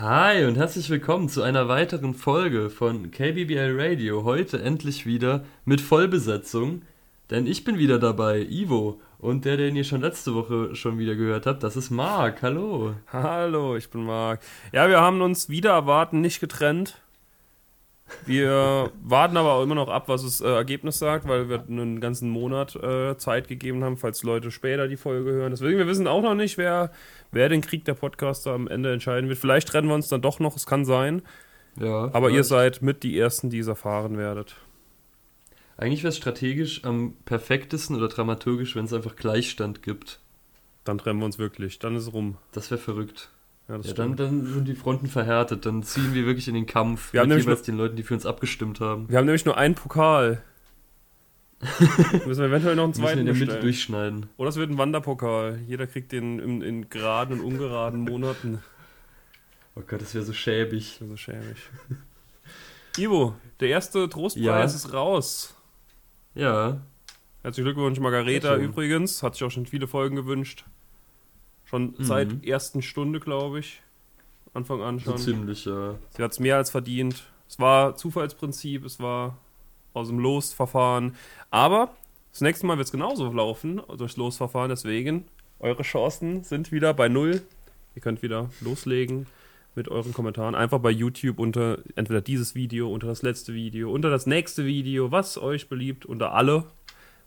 Hi und herzlich willkommen zu einer weiteren Folge von KBBL Radio. Heute endlich wieder mit Vollbesetzung, denn ich bin wieder dabei, Ivo. Und der, den ihr schon letzte Woche schon wieder gehört habt, das ist Marc. Hallo. Hallo, ich bin Marc. Ja, wir haben uns wieder erwarten, nicht getrennt. Wir warten aber auch immer noch ab, was das äh, Ergebnis sagt, weil wir einen ganzen Monat äh, Zeit gegeben haben, falls Leute später die Folge hören. Deswegen, wir wissen auch noch nicht, wer, wer den Krieg der Podcaster am Ende entscheiden wird. Vielleicht trennen wir uns dann doch noch, es kann sein. Ja, aber vielleicht. ihr seid mit die Ersten, die es erfahren werdet. Eigentlich wäre es strategisch am perfektesten oder dramaturgisch, wenn es einfach Gleichstand gibt. Dann trennen wir uns wirklich, dann ist es rum. Das wäre verrückt. Ja, ja dann, dann sind die Fronten verhärtet. Dann ziehen wir wirklich in den Kampf wir mit haben jeweils den Leuten, die für uns abgestimmt haben. Wir haben nämlich nur einen Pokal. müssen wir eventuell noch einen zweiten in der Mitte durchschneiden. Oder es wird ein Wanderpokal. Jeder kriegt den in, in geraden und ungeraden Monaten. Oh Gott, das wäre so schäbig. Das wäre so schäbig. Ivo, der erste Trostpreis ja. ist raus. Ja. Herzlichen Glückwunsch, Margareta übrigens. Hat sich auch schon viele Folgen gewünscht. Schon mhm. seit ersten Stunde, glaube ich. Anfang an schon. So ziemlich, ja. Sie hat es mehr als verdient. Es war Zufallsprinzip, es war aus dem Losverfahren. Aber das nächste Mal wird es genauso laufen, durchs Losverfahren. Deswegen, eure Chancen sind wieder bei Null. Ihr könnt wieder loslegen mit euren Kommentaren. Einfach bei YouTube unter entweder dieses Video, unter das letzte Video, unter das nächste Video, was euch beliebt, unter alle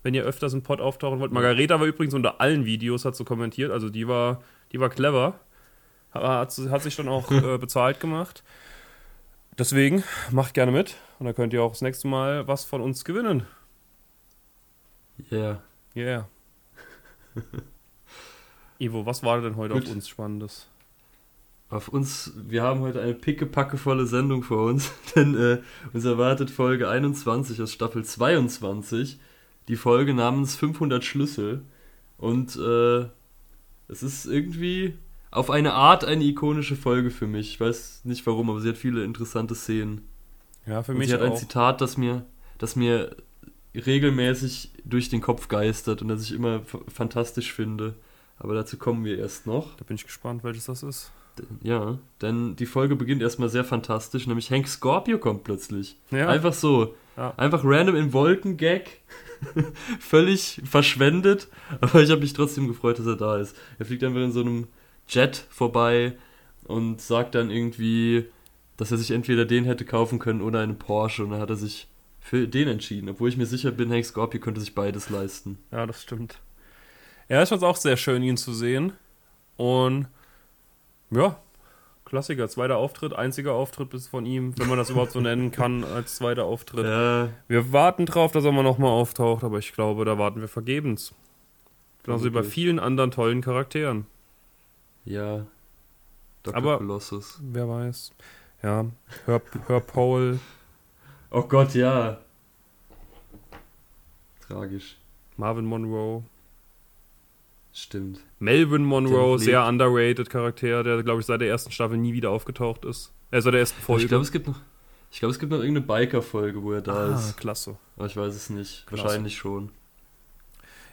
wenn ihr öfters im Pod auftauchen wollt. Margareta war übrigens unter allen Videos, hat so kommentiert, also die war, die war clever. Hat, hat sich dann auch äh, bezahlt gemacht. Deswegen macht gerne mit und dann könnt ihr auch das nächste Mal was von uns gewinnen. Yeah. Yeah. Ivo, was war denn heute Gut. auf uns Spannendes? Auf uns, wir haben heute eine pickepackevolle Sendung vor uns, denn äh, uns erwartet Folge 21 aus Staffel 22 die Folge namens 500 Schlüssel. Und äh, es ist irgendwie auf eine Art eine ikonische Folge für mich. Ich weiß nicht warum, aber sie hat viele interessante Szenen. Ja, für Und mich sie hat auch. ein Zitat, das mir, das mir regelmäßig durch den Kopf geistert und das ich immer fantastisch finde. Aber dazu kommen wir erst noch. Da bin ich gespannt, welches das ist. Ja, denn die Folge beginnt erstmal sehr fantastisch, nämlich Hank Scorpio kommt plötzlich. Ja. Einfach so. Ja. Einfach random in Wolken-Gag. Völlig verschwendet. Aber ich habe mich trotzdem gefreut, dass er da ist. Er fliegt einfach in so einem Jet vorbei und sagt dann irgendwie, dass er sich entweder den hätte kaufen können oder einen Porsche. Und dann hat er sich für den entschieden. Obwohl ich mir sicher bin, Hank Scorpio könnte sich beides leisten. Ja, das stimmt. Ja, es war auch sehr schön, ihn zu sehen. Und ja, Klassiker, zweiter Auftritt, einziger Auftritt bis von ihm, wenn man das überhaupt so nennen kann, als zweiter Auftritt. Ja. Wir warten drauf, dass er mal nochmal auftaucht, aber ich glaube, da warten wir vergebens. Genauso wie bei vielen anderen tollen Charakteren. Ja. Dr. Aber Colossus. wer weiß. Ja, hör, hör Paul. Oh Gott, ja. Tragisch. Marvin Monroe. Stimmt. Melvin Monroe, sehr underrated Charakter, der, glaube ich, seit der ersten Staffel nie wieder aufgetaucht ist. Äh, seit der ersten Folge. Ich glaube, es gibt noch. Ich glaube, es gibt noch irgendeine Biker-Folge, wo er da ah, ist. klasse. Aber ich weiß es nicht. Klasse. Wahrscheinlich schon.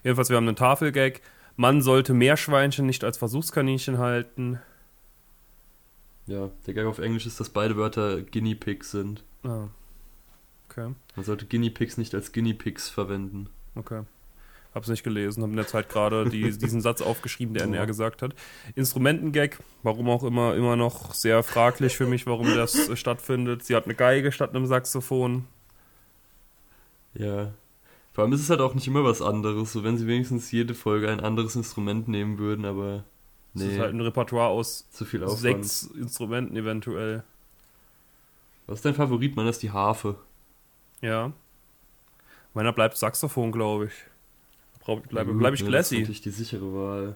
Jedenfalls, wir haben einen Tafelgag. Man sollte Meerschweinchen nicht als Versuchskaninchen halten. Ja, der Gag auf Englisch ist, dass beide Wörter Guinea Pigs sind. Ah. Okay. Man sollte Guinea Pigs nicht als Guinea Pigs verwenden. Okay. Hab's nicht gelesen, habe in der Zeit gerade die, diesen Satz aufgeschrieben, der NR gesagt hat. Instrumentengag, warum auch immer, immer noch sehr fraglich für mich, warum das äh, stattfindet. Sie hat eine Geige statt einem Saxophon. Ja. Vor allem ist es halt auch nicht immer was anderes, so wenn sie wenigstens jede Folge ein anderes Instrument nehmen würden, aber. Nee. Es ist halt ein Repertoire aus zu viel Aufwand. sechs Instrumenten eventuell. Was ist dein Favorit? Meiner ist die Harfe. Ja. Meiner bleibt Saxophon, glaube ich. Bleibe bleib ich classy. Das ist natürlich die sichere Wahl.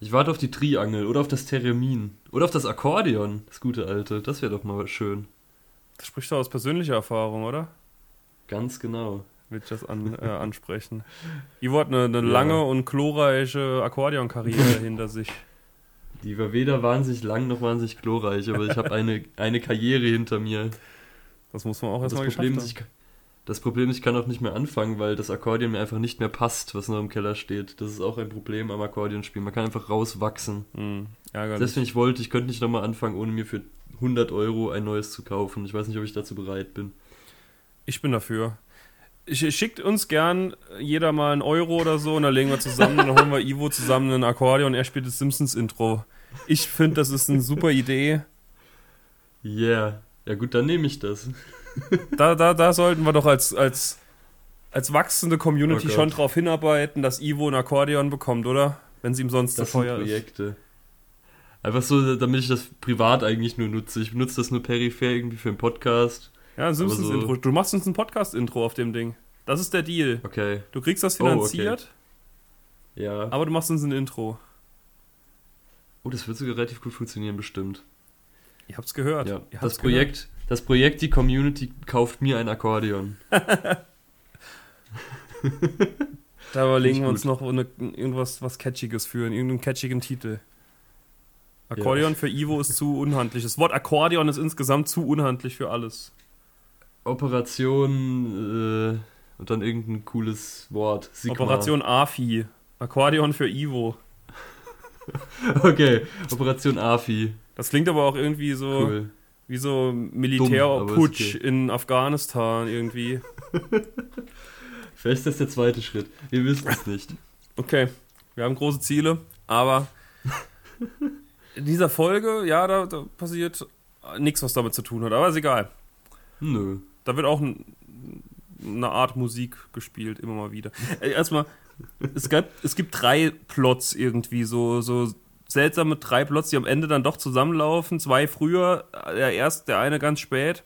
Ich warte auf die Triangel oder auf das Theremin oder auf das Akkordeon, das gute alte. Das wäre doch mal schön. Das spricht doch aus persönlicher Erfahrung, oder? Ganz genau. Will ich das an, äh, ansprechen. Ivo hat eine, eine ja. lange und glorreiche Akkordeonkarriere hinter sich. Die war weder wahnsinnig lang noch wahnsinnig glorreich, aber ich habe eine, eine Karriere hinter mir. Das muss man auch erstmal geschafft haben. Ist, Das Problem ist, ich kann auch nicht mehr anfangen, weil das Akkordeon mir einfach nicht mehr passt, was noch im Keller steht. Das ist auch ein Problem am Akkordeonspielen. Man kann einfach rauswachsen. Hm, ärgerlich. Deswegen ich wollte, ich könnte nicht nochmal anfangen, ohne mir für 100 Euro ein neues zu kaufen. Ich weiß nicht, ob ich dazu bereit bin. Ich bin dafür. Schickt uns gern jeder mal einen Euro oder so und dann legen wir zusammen, dann holen wir Ivo zusammen ein Akkordeon und er spielt das Simpsons-Intro. Ich finde, das ist eine super Idee. Yeah. Ja gut, dann nehme ich das. Da, da, da sollten wir doch als, als, als wachsende Community Oh schon drauf hinarbeiten, dass Ivo ein Akkordeon bekommt, oder? Wenn sie ihm sonst zu Das sind teuer ist. Projekte. Einfach so, damit ich das privat eigentlich nur nutze. Ich benutze das nur peripher irgendwie für einen Podcast. Ja, ein Simpsons-Intro. so- Du machst uns ein Podcast-Intro auf dem Ding. Das ist der Deal. Okay. Du kriegst das Oh, okay. finanziert, Ja. aber du machst uns ein Intro. Oh, das wird sogar relativ gut funktionieren, bestimmt. Ihr habt's gehört. Ja. Ihr habt's Das Projekt, das Projekt, die Community kauft mir ein Akkordeon. Da überlegen wir uns noch eine, irgendwas was Catchiges für, irgendeinen catchigen Titel. Akkordeon für Ivo ist zu unhandlich. Das Wort Akkordeon ist insgesamt zu unhandlich für alles. Operation äh, und dann irgendein cooles Wort. Sigma. Operation AFI. Akkordeon für Ivo. Okay, Operation AFI. Das klingt aber auch irgendwie so Cool. Wie so Militärputsch ist in Afghanistan irgendwie. Vielleicht ist das der zweite Schritt. Wir wissen es nicht. Okay, wir haben große Ziele, aber in dieser Folge, ja, da, da passiert nichts, was damit zu tun hat, aber ist egal. Nö. Da wird auch ein, eine Art Musik gespielt, immer mal wieder. Erstmal, es, gab, es gibt drei Plots irgendwie, so, so seltsame drei Plots, die am Ende dann doch zusammenlaufen. Zwei früher, der erst, der eine ganz spät.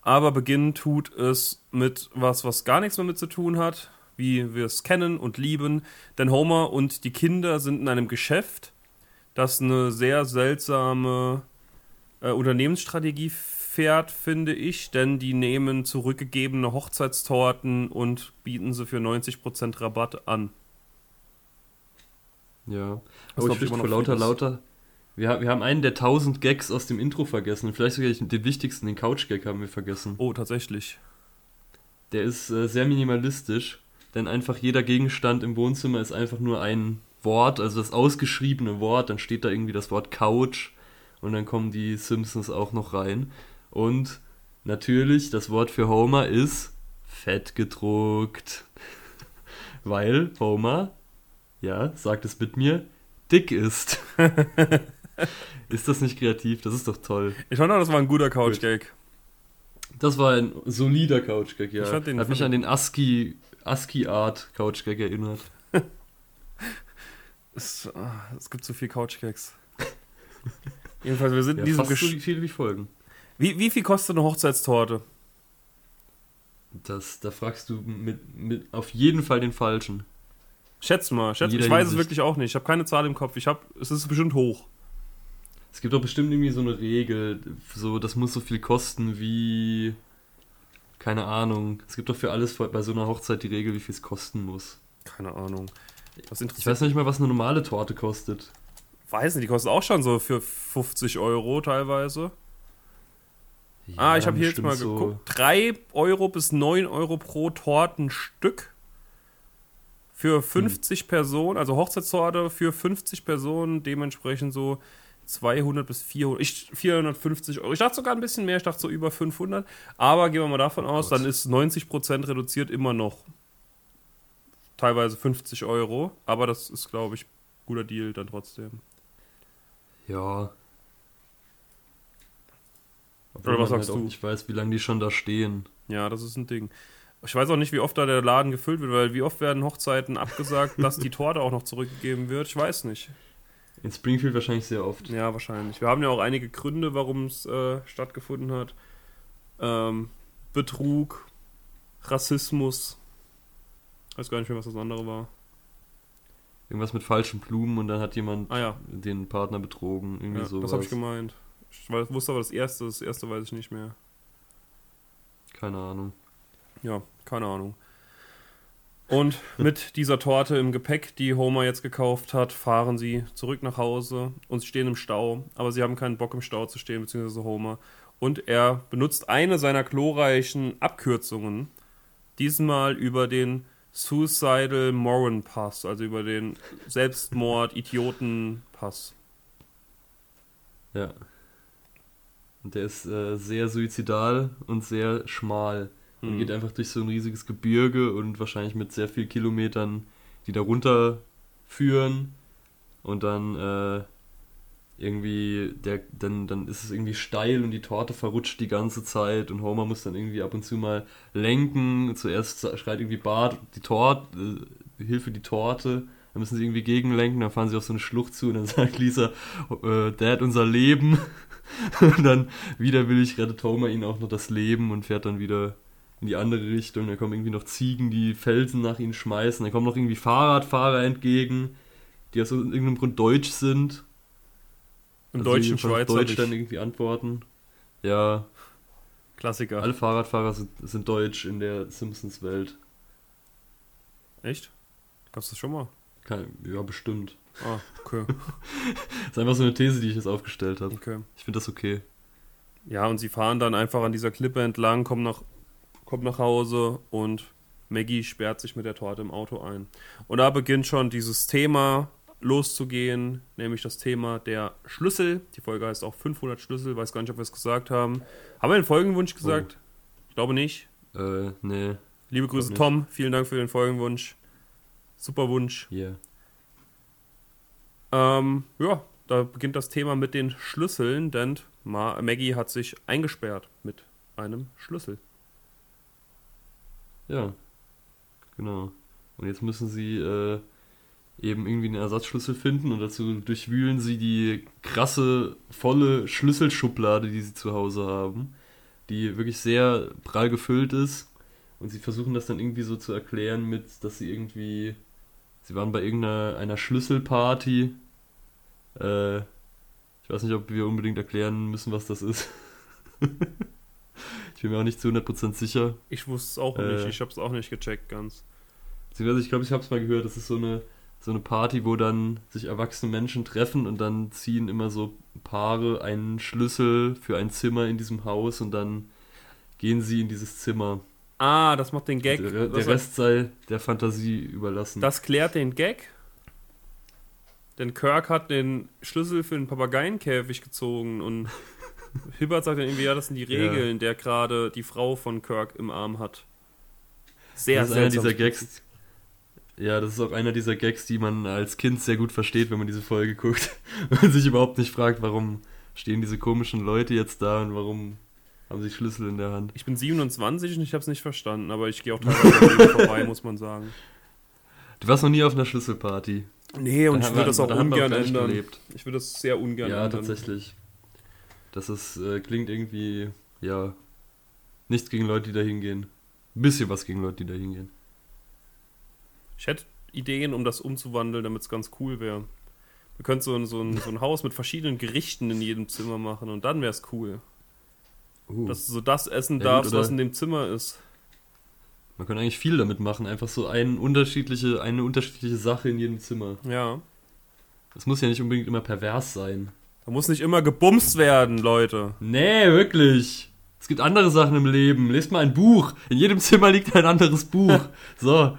Aber beginnen tut es mit was, was gar nichts mehr mit zu tun hat, wie wir es kennen und lieben. Denn Homer und die Kinder sind in einem Geschäft, das eine sehr seltsame äh, Unternehmensstrategie fährt, finde ich, denn die nehmen zurückgegebene Hochzeitstorten und bieten sie für 90% Rabatt an. Ja. Was, Oh, ich ich, vor noch lauter, lauter. Wir, wir haben einen der 1000 Gags aus dem Intro vergessen. Vielleicht sogar den wichtigsten, den Couch-Gag haben wir vergessen. Oh, tatsächlich. Der ist äh, sehr minimalistisch, denn einfach jeder Gegenstand im Wohnzimmer ist einfach nur ein Wort, also das ausgeschriebene Wort. Dann steht da irgendwie das Wort Couch und dann kommen die Simpsons auch noch rein. Und natürlich, das Wort für Homer ist fett gedruckt. Weil Homer, ja, sagt es mit mir, dick ist. ist das nicht kreativ? Das ist doch toll. Ich fand auch, das war ein guter Couch-Gag. Das war ein solider Couch-Gag, ja. Ich fand den- Hat mich an den ASCII, ASCII-Art Couch-Gag erinnert. Es, ah, es gibt so viel Couch-Gags. Jedenfalls, wir sind Ja, in diesem fast so viel wie Folgen. wie, wie viel kostet eine Hochzeitstorte? Das, da fragst du mit, mit auf jeden Fall den Falschen. Schätz mal, schätz, ich weiß es Hinsicht. wirklich auch nicht. Ich habe keine Zahl im Kopf. Ich habe, es ist bestimmt hoch. Es gibt doch bestimmt irgendwie so eine Regel, so, das muss so viel kosten wie, keine Ahnung. Es gibt doch für alles bei so einer Hochzeit die Regel, wie viel es kosten muss. Keine Ahnung. Was Ich weiß nicht mal, was eine normale Torte kostet. weiß nicht, die kostet auch schon so für 50 Euro teilweise. ah, Ja, ich habe hier jetzt mal so- geguckt. 3 Euro bis 9 Euro pro Tortenstück. Für 50 Personen, also Hochzeitstorte für 50 Personen, dementsprechend so 200 bis 400, ich, 450 Euro. Ich dachte sogar ein bisschen mehr, ich dachte so über 500. Aber gehen wir mal davon aus, Gott. dann ist 90% reduziert immer noch teilweise 50 Euro. Aber das ist, glaube ich, guter Deal dann trotzdem. Ja. Oder was sagst halt auch du? nicht weiß, wie lange die schon da stehen. Ja, das ist ein Ding. Ich weiß auch nicht, wie oft da der Laden gefüllt wird, weil wie oft werden Hochzeiten abgesagt, dass die Torte auch noch zurückgegeben wird? Ich weiß nicht. In Springfield wahrscheinlich sehr oft. Ja, wahrscheinlich. Wir haben ja auch einige Gründe, warum es äh, stattgefunden hat. Ähm, Betrug, Rassismus. Weiß gar nicht mehr, was das andere war. Irgendwas mit falschen Blumen und dann hat jemand Ah ja, den Partner betrogen. Irgendwie ja sowas. das habe ich gemeint. Ich wusste aber das erste, das erste weiß ich nicht mehr. Keine Ahnung. Ja, keine Ahnung. Und mit dieser Torte im Gepäck, die Homer jetzt gekauft hat, fahren sie zurück nach Hause und sie stehen im Stau. Aber sie haben keinen Bock im Stau zu stehen, beziehungsweise Homer. Und er benutzt eine seiner glorreichen Abkürzungen, Diesmal über den Suicidal Moran Pass, also über den Selbstmord-Idioten-Pass. Ja. Und der ist äh, sehr suizidal und sehr schmal. Und Hm. geht einfach durch so ein riesiges Gebirge und wahrscheinlich mit sehr vielen Kilometern, die da runter führen. Und dann äh, irgendwie, der, dann, dann ist es irgendwie steil und die Torte verrutscht die ganze Zeit und Homer muss dann irgendwie ab und zu mal lenken. Zuerst schreit irgendwie Bart die Torte, äh, Hilfe die Torte. Dann müssen sie irgendwie gegenlenken, dann fahren sie auf so eine Schlucht zu und dann sagt Lisa, äh, Dad, unser Leben. und dann widerwillig rettet Homer ihnen auch noch das Leben und fährt dann wieder in die andere Richtung. Da kommen irgendwie noch Ziegen, die Felsen nach ihnen schmeißen. Dann kommen noch irgendwie Fahrradfahrer entgegen, die aus irgendeinem Grund deutsch sind. Im Also deutschen Schweizer Deutsch dann irgendwie antworten. Ja, Klassiker. alle Fahrradfahrer sind, sind deutsch in der Simpsons-Welt. Echt? Gab's das schon mal? Kein- Ja, bestimmt. Ah, okay. Das ist einfach so eine These, die ich jetzt aufgestellt habe. okay. Ich finde das okay. Ja, und sie fahren dann einfach an dieser Klippe entlang, kommen nach, kommen nach Hause und Maggie sperrt sich mit der Torte im Auto ein. Und da beginnt schon dieses Thema loszugehen, nämlich das Thema der Schlüssel. Die Folge heißt auch 500 Schlüssel, weiß gar nicht, ob wir es gesagt haben. Haben wir den Folgenwunsch gesagt? Ich glaube nicht. Äh, nee, Liebe Grüße. Tom. Vielen Dank für den Folgenwunsch. Super Wunsch. hier. Ähm, ja, da beginnt das Thema mit den Schlüsseln, denn Ma Maggie hat sich eingesperrt mit einem Schlüssel. Ja, genau. Und jetzt müssen sie äh, eben irgendwie einen Ersatzschlüssel finden und dazu durchwühlen sie die krasse, volle Schlüsselschublade, die sie zu Hause haben, die wirklich sehr prall gefüllt ist. Und sie versuchen das dann irgendwie so zu erklären mit, dass sie irgendwie, sie waren bei irgendeiner einer Schlüsselparty. Äh, ich weiß nicht, ob wir unbedingt erklären müssen, was das ist. ich bin mir auch nicht zu 100% sicher. Ich wusste es auch Äh. nicht, ich habe es auch nicht gecheckt ganz. Beziehungsweise, ich glaube, ich habe es mal gehört, das ist so eine, so eine Party, wo dann sich erwachsene Menschen treffen und dann ziehen immer so Paare einen Schlüssel für ein Zimmer in diesem Haus und dann gehen sie in dieses Zimmer. Ah, das macht den Gag. der, der Rest sei der Fantasie überlassen. das klärt den Gag. Denn Kirk hat den Schlüssel für den Papageienkäfig gezogen und Hibbert sagt dann irgendwie, ja, das sind die Ja. Regeln, der gerade die Frau von Kirk im Arm hat. Sehr, das ist einer dieser Gags. Ja, das ist auch einer dieser Gags, die man als Kind sehr gut versteht, wenn man diese Folge guckt. Und sich überhaupt nicht fragt, warum stehen diese komischen Leute jetzt da und warum haben sie Schlüssel in der Hand. Ich bin 27 und ich habe es nicht verstanden, aber ich gehe auch teilweise vorbei, muss man sagen. Du warst noch nie auf einer Schlüsselparty. Nee, und Da ich würde das auch da ungern ändern. gelebt. Ich würde das sehr ungern Ja, ändern. tatsächlich. Das ist, äh, klingt irgendwie, ja, nichts gegen Leute, die da hingehen. Ein bisschen was gegen Leute, die da hingehen. Ich hätte Ideen, um das umzuwandeln, damit es ganz cool wäre. Wir könnten so ein, so, ein, so ein Haus mit verschiedenen Gerichten in jedem Zimmer machen und dann wäre es cool. Uh, Dass du so das essen Ja, darfst, was in dem Zimmer ist. man kann eigentlich viel damit machen. Einfach so ein unterschiedliche, eine unterschiedliche Sache in jedem Zimmer. Ja. Das muss ja nicht unbedingt immer pervers sein. Da muss nicht immer gebumst werden, Leute. Nee, wirklich. Es gibt andere Sachen im Leben. Lest mal ein Buch. In jedem Zimmer liegt ein anderes Buch. So.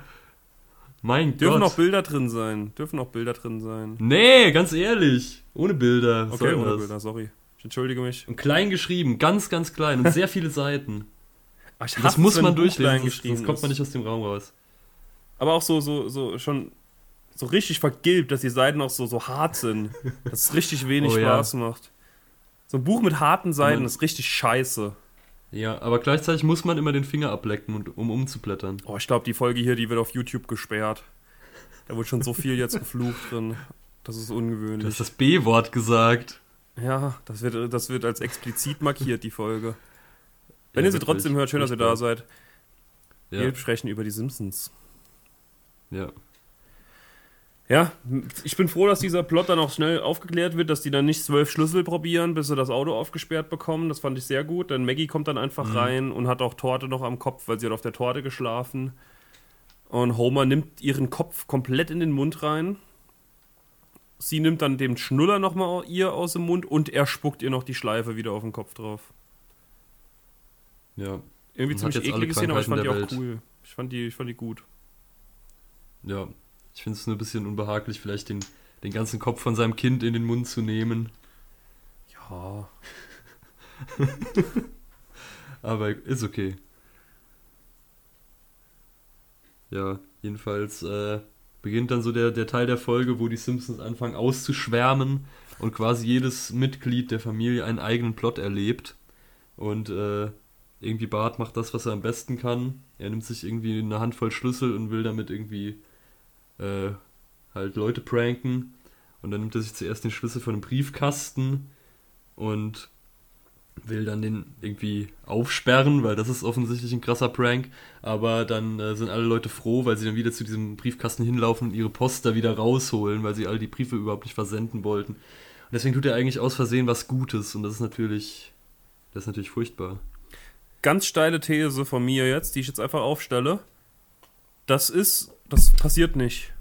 Mein Dürfen Gott. auch Bilder drin sein. Dürfen auch Bilder drin sein. Nee, ganz ehrlich. Ohne Bilder. Was Okay, ohne das? Bilder, sorry. Ich entschuldige mich. Und klein geschrieben, ganz, ganz klein und sehr viele Seiten. Ah, Das muss man durchlesen, sonst, sonst kommt man nicht aus dem Raum raus. Aber auch so, so, so schon so richtig vergilbt, dass die Seiten auch so, so hart sind. Dass es richtig wenig Oh ja. Spaß macht. So ein Buch mit harten Seiten ist richtig scheiße. Ja, aber gleichzeitig muss man immer den Finger ablecken, um umzublättern. Oh, ich glaube, die Folge hier, die wird auf YouTube gesperrt. Da wird schon so viel jetzt geflucht drin. Das ist Du ungewöhnlich. hast das B-Wort gesagt. ja, das wird, das wird als explizit markiert, die Folge. Wenn Ja, ihr sie trotzdem hört, schön, dass ihr da seid. Ja, Wir sprechen über die Simpsons. ja. Ja, ich bin froh, dass dieser Plot dann auch schnell aufgeklärt wird, dass die dann nicht zwölf Schlüssel probieren, bis sie das Auto aufgesperrt bekommen. Das fand ich sehr gut. Denn Maggie kommt dann einfach Mhm. rein und hat auch Torte noch am Kopf, weil sie hat auf der Torte geschlafen. Und Homer nimmt ihren Kopf komplett in den Mund rein. Sie nimmt dann den Schnuller nochmal ihr aus dem Mund und er spuckt ihr noch die Schleife wieder auf den Kopf drauf. ja. irgendwie ziemlich eklige Szene, aber ich fand die auch der cool. Ich fand die, ich fand die gut. Ja, ich finde es nur ein bisschen unbehaglich, vielleicht den, den ganzen Kopf von seinem Kind in den Mund zu nehmen. Ja. Aber ist okay. Ja, jedenfalls äh, beginnt dann so der, der Teil der Folge, wo die Simpsons anfangen auszuschwärmen und quasi jedes Mitglied der Familie einen eigenen Plot erlebt. Und äh, irgendwie Bart macht das, was er am besten kann. Er nimmt sich irgendwie eine Handvoll Schlüssel und will damit irgendwie äh, halt Leute pranken. Und dann nimmt er sich zuerst den Schlüssel von einem Briefkasten und will dann den irgendwie aufsperren, weil das ist offensichtlich ein krasser Prank. Aber dann äh, sind alle Leute froh, weil sie dann wieder zu diesem Briefkasten hinlaufen und ihre Post da wieder rausholen, weil sie all die Briefe überhaupt nicht versenden wollten. Und deswegen tut er eigentlich aus Versehen was Gutes und das ist natürlich, das ist natürlich furchtbar. Ganz steile These von mir jetzt, die ich jetzt einfach aufstelle. Das ist, das passiert nicht.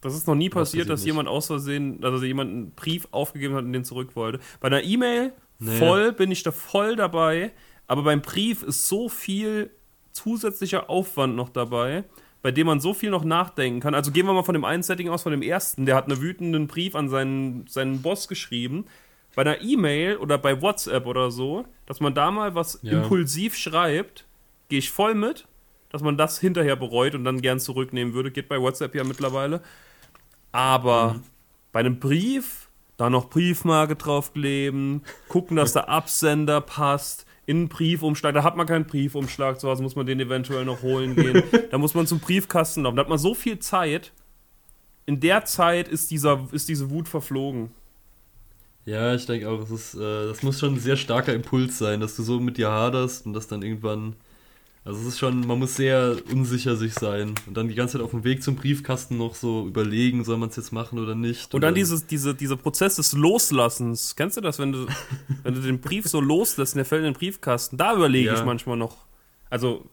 Das ist noch nie passiert dass nicht? jemand aus Versehen, also jemand einen Brief aufgegeben hat und den zurück wollte. Bei einer E-Mail Nee. voll bin ich da voll dabei, aber beim Brief ist so viel zusätzlicher Aufwand noch dabei, bei dem man so viel noch nachdenken kann. Also gehen wir mal von dem einen Setting aus, von dem ersten, der hat einen wütenden Brief an seinen, seinen Boss geschrieben. Bei einer E-Mail oder bei WhatsApp oder so, dass man da mal was Ja. impulsiv schreibt, gehe ich voll mit, dass man das hinterher bereut und dann gern zurücknehmen würde. Geht bei WhatsApp ja mittlerweile. Aber Mhm. bei einem Brief, da noch Briefmarke draufkleben, gucken, dass der Absender passt, in einen Briefumschlag, da hat man keinen Briefumschlag zu Hause, muss man den eventuell noch holen gehen. da muss man zum Briefkasten laufen. Da hat man so viel Zeit. In der Zeit ist, dieser, ist diese Wut verflogen. Ja, ich denke auch, es ist, äh, das muss schon ein sehr starker Impuls sein, dass du so mit dir haderst und das dann irgendwann. Also es ist schon, man muss sehr unsicher sich sein und dann die ganze Zeit auf dem Weg zum Briefkasten noch so überlegen, soll man es jetzt machen oder nicht. Und dann dieses, diese, dieser Prozess des Loslassens. Kennst du das, wenn du, wenn du den Brief so loslässt der fällt in den Briefkasten? Da überlege Ja. ich manchmal noch. Also,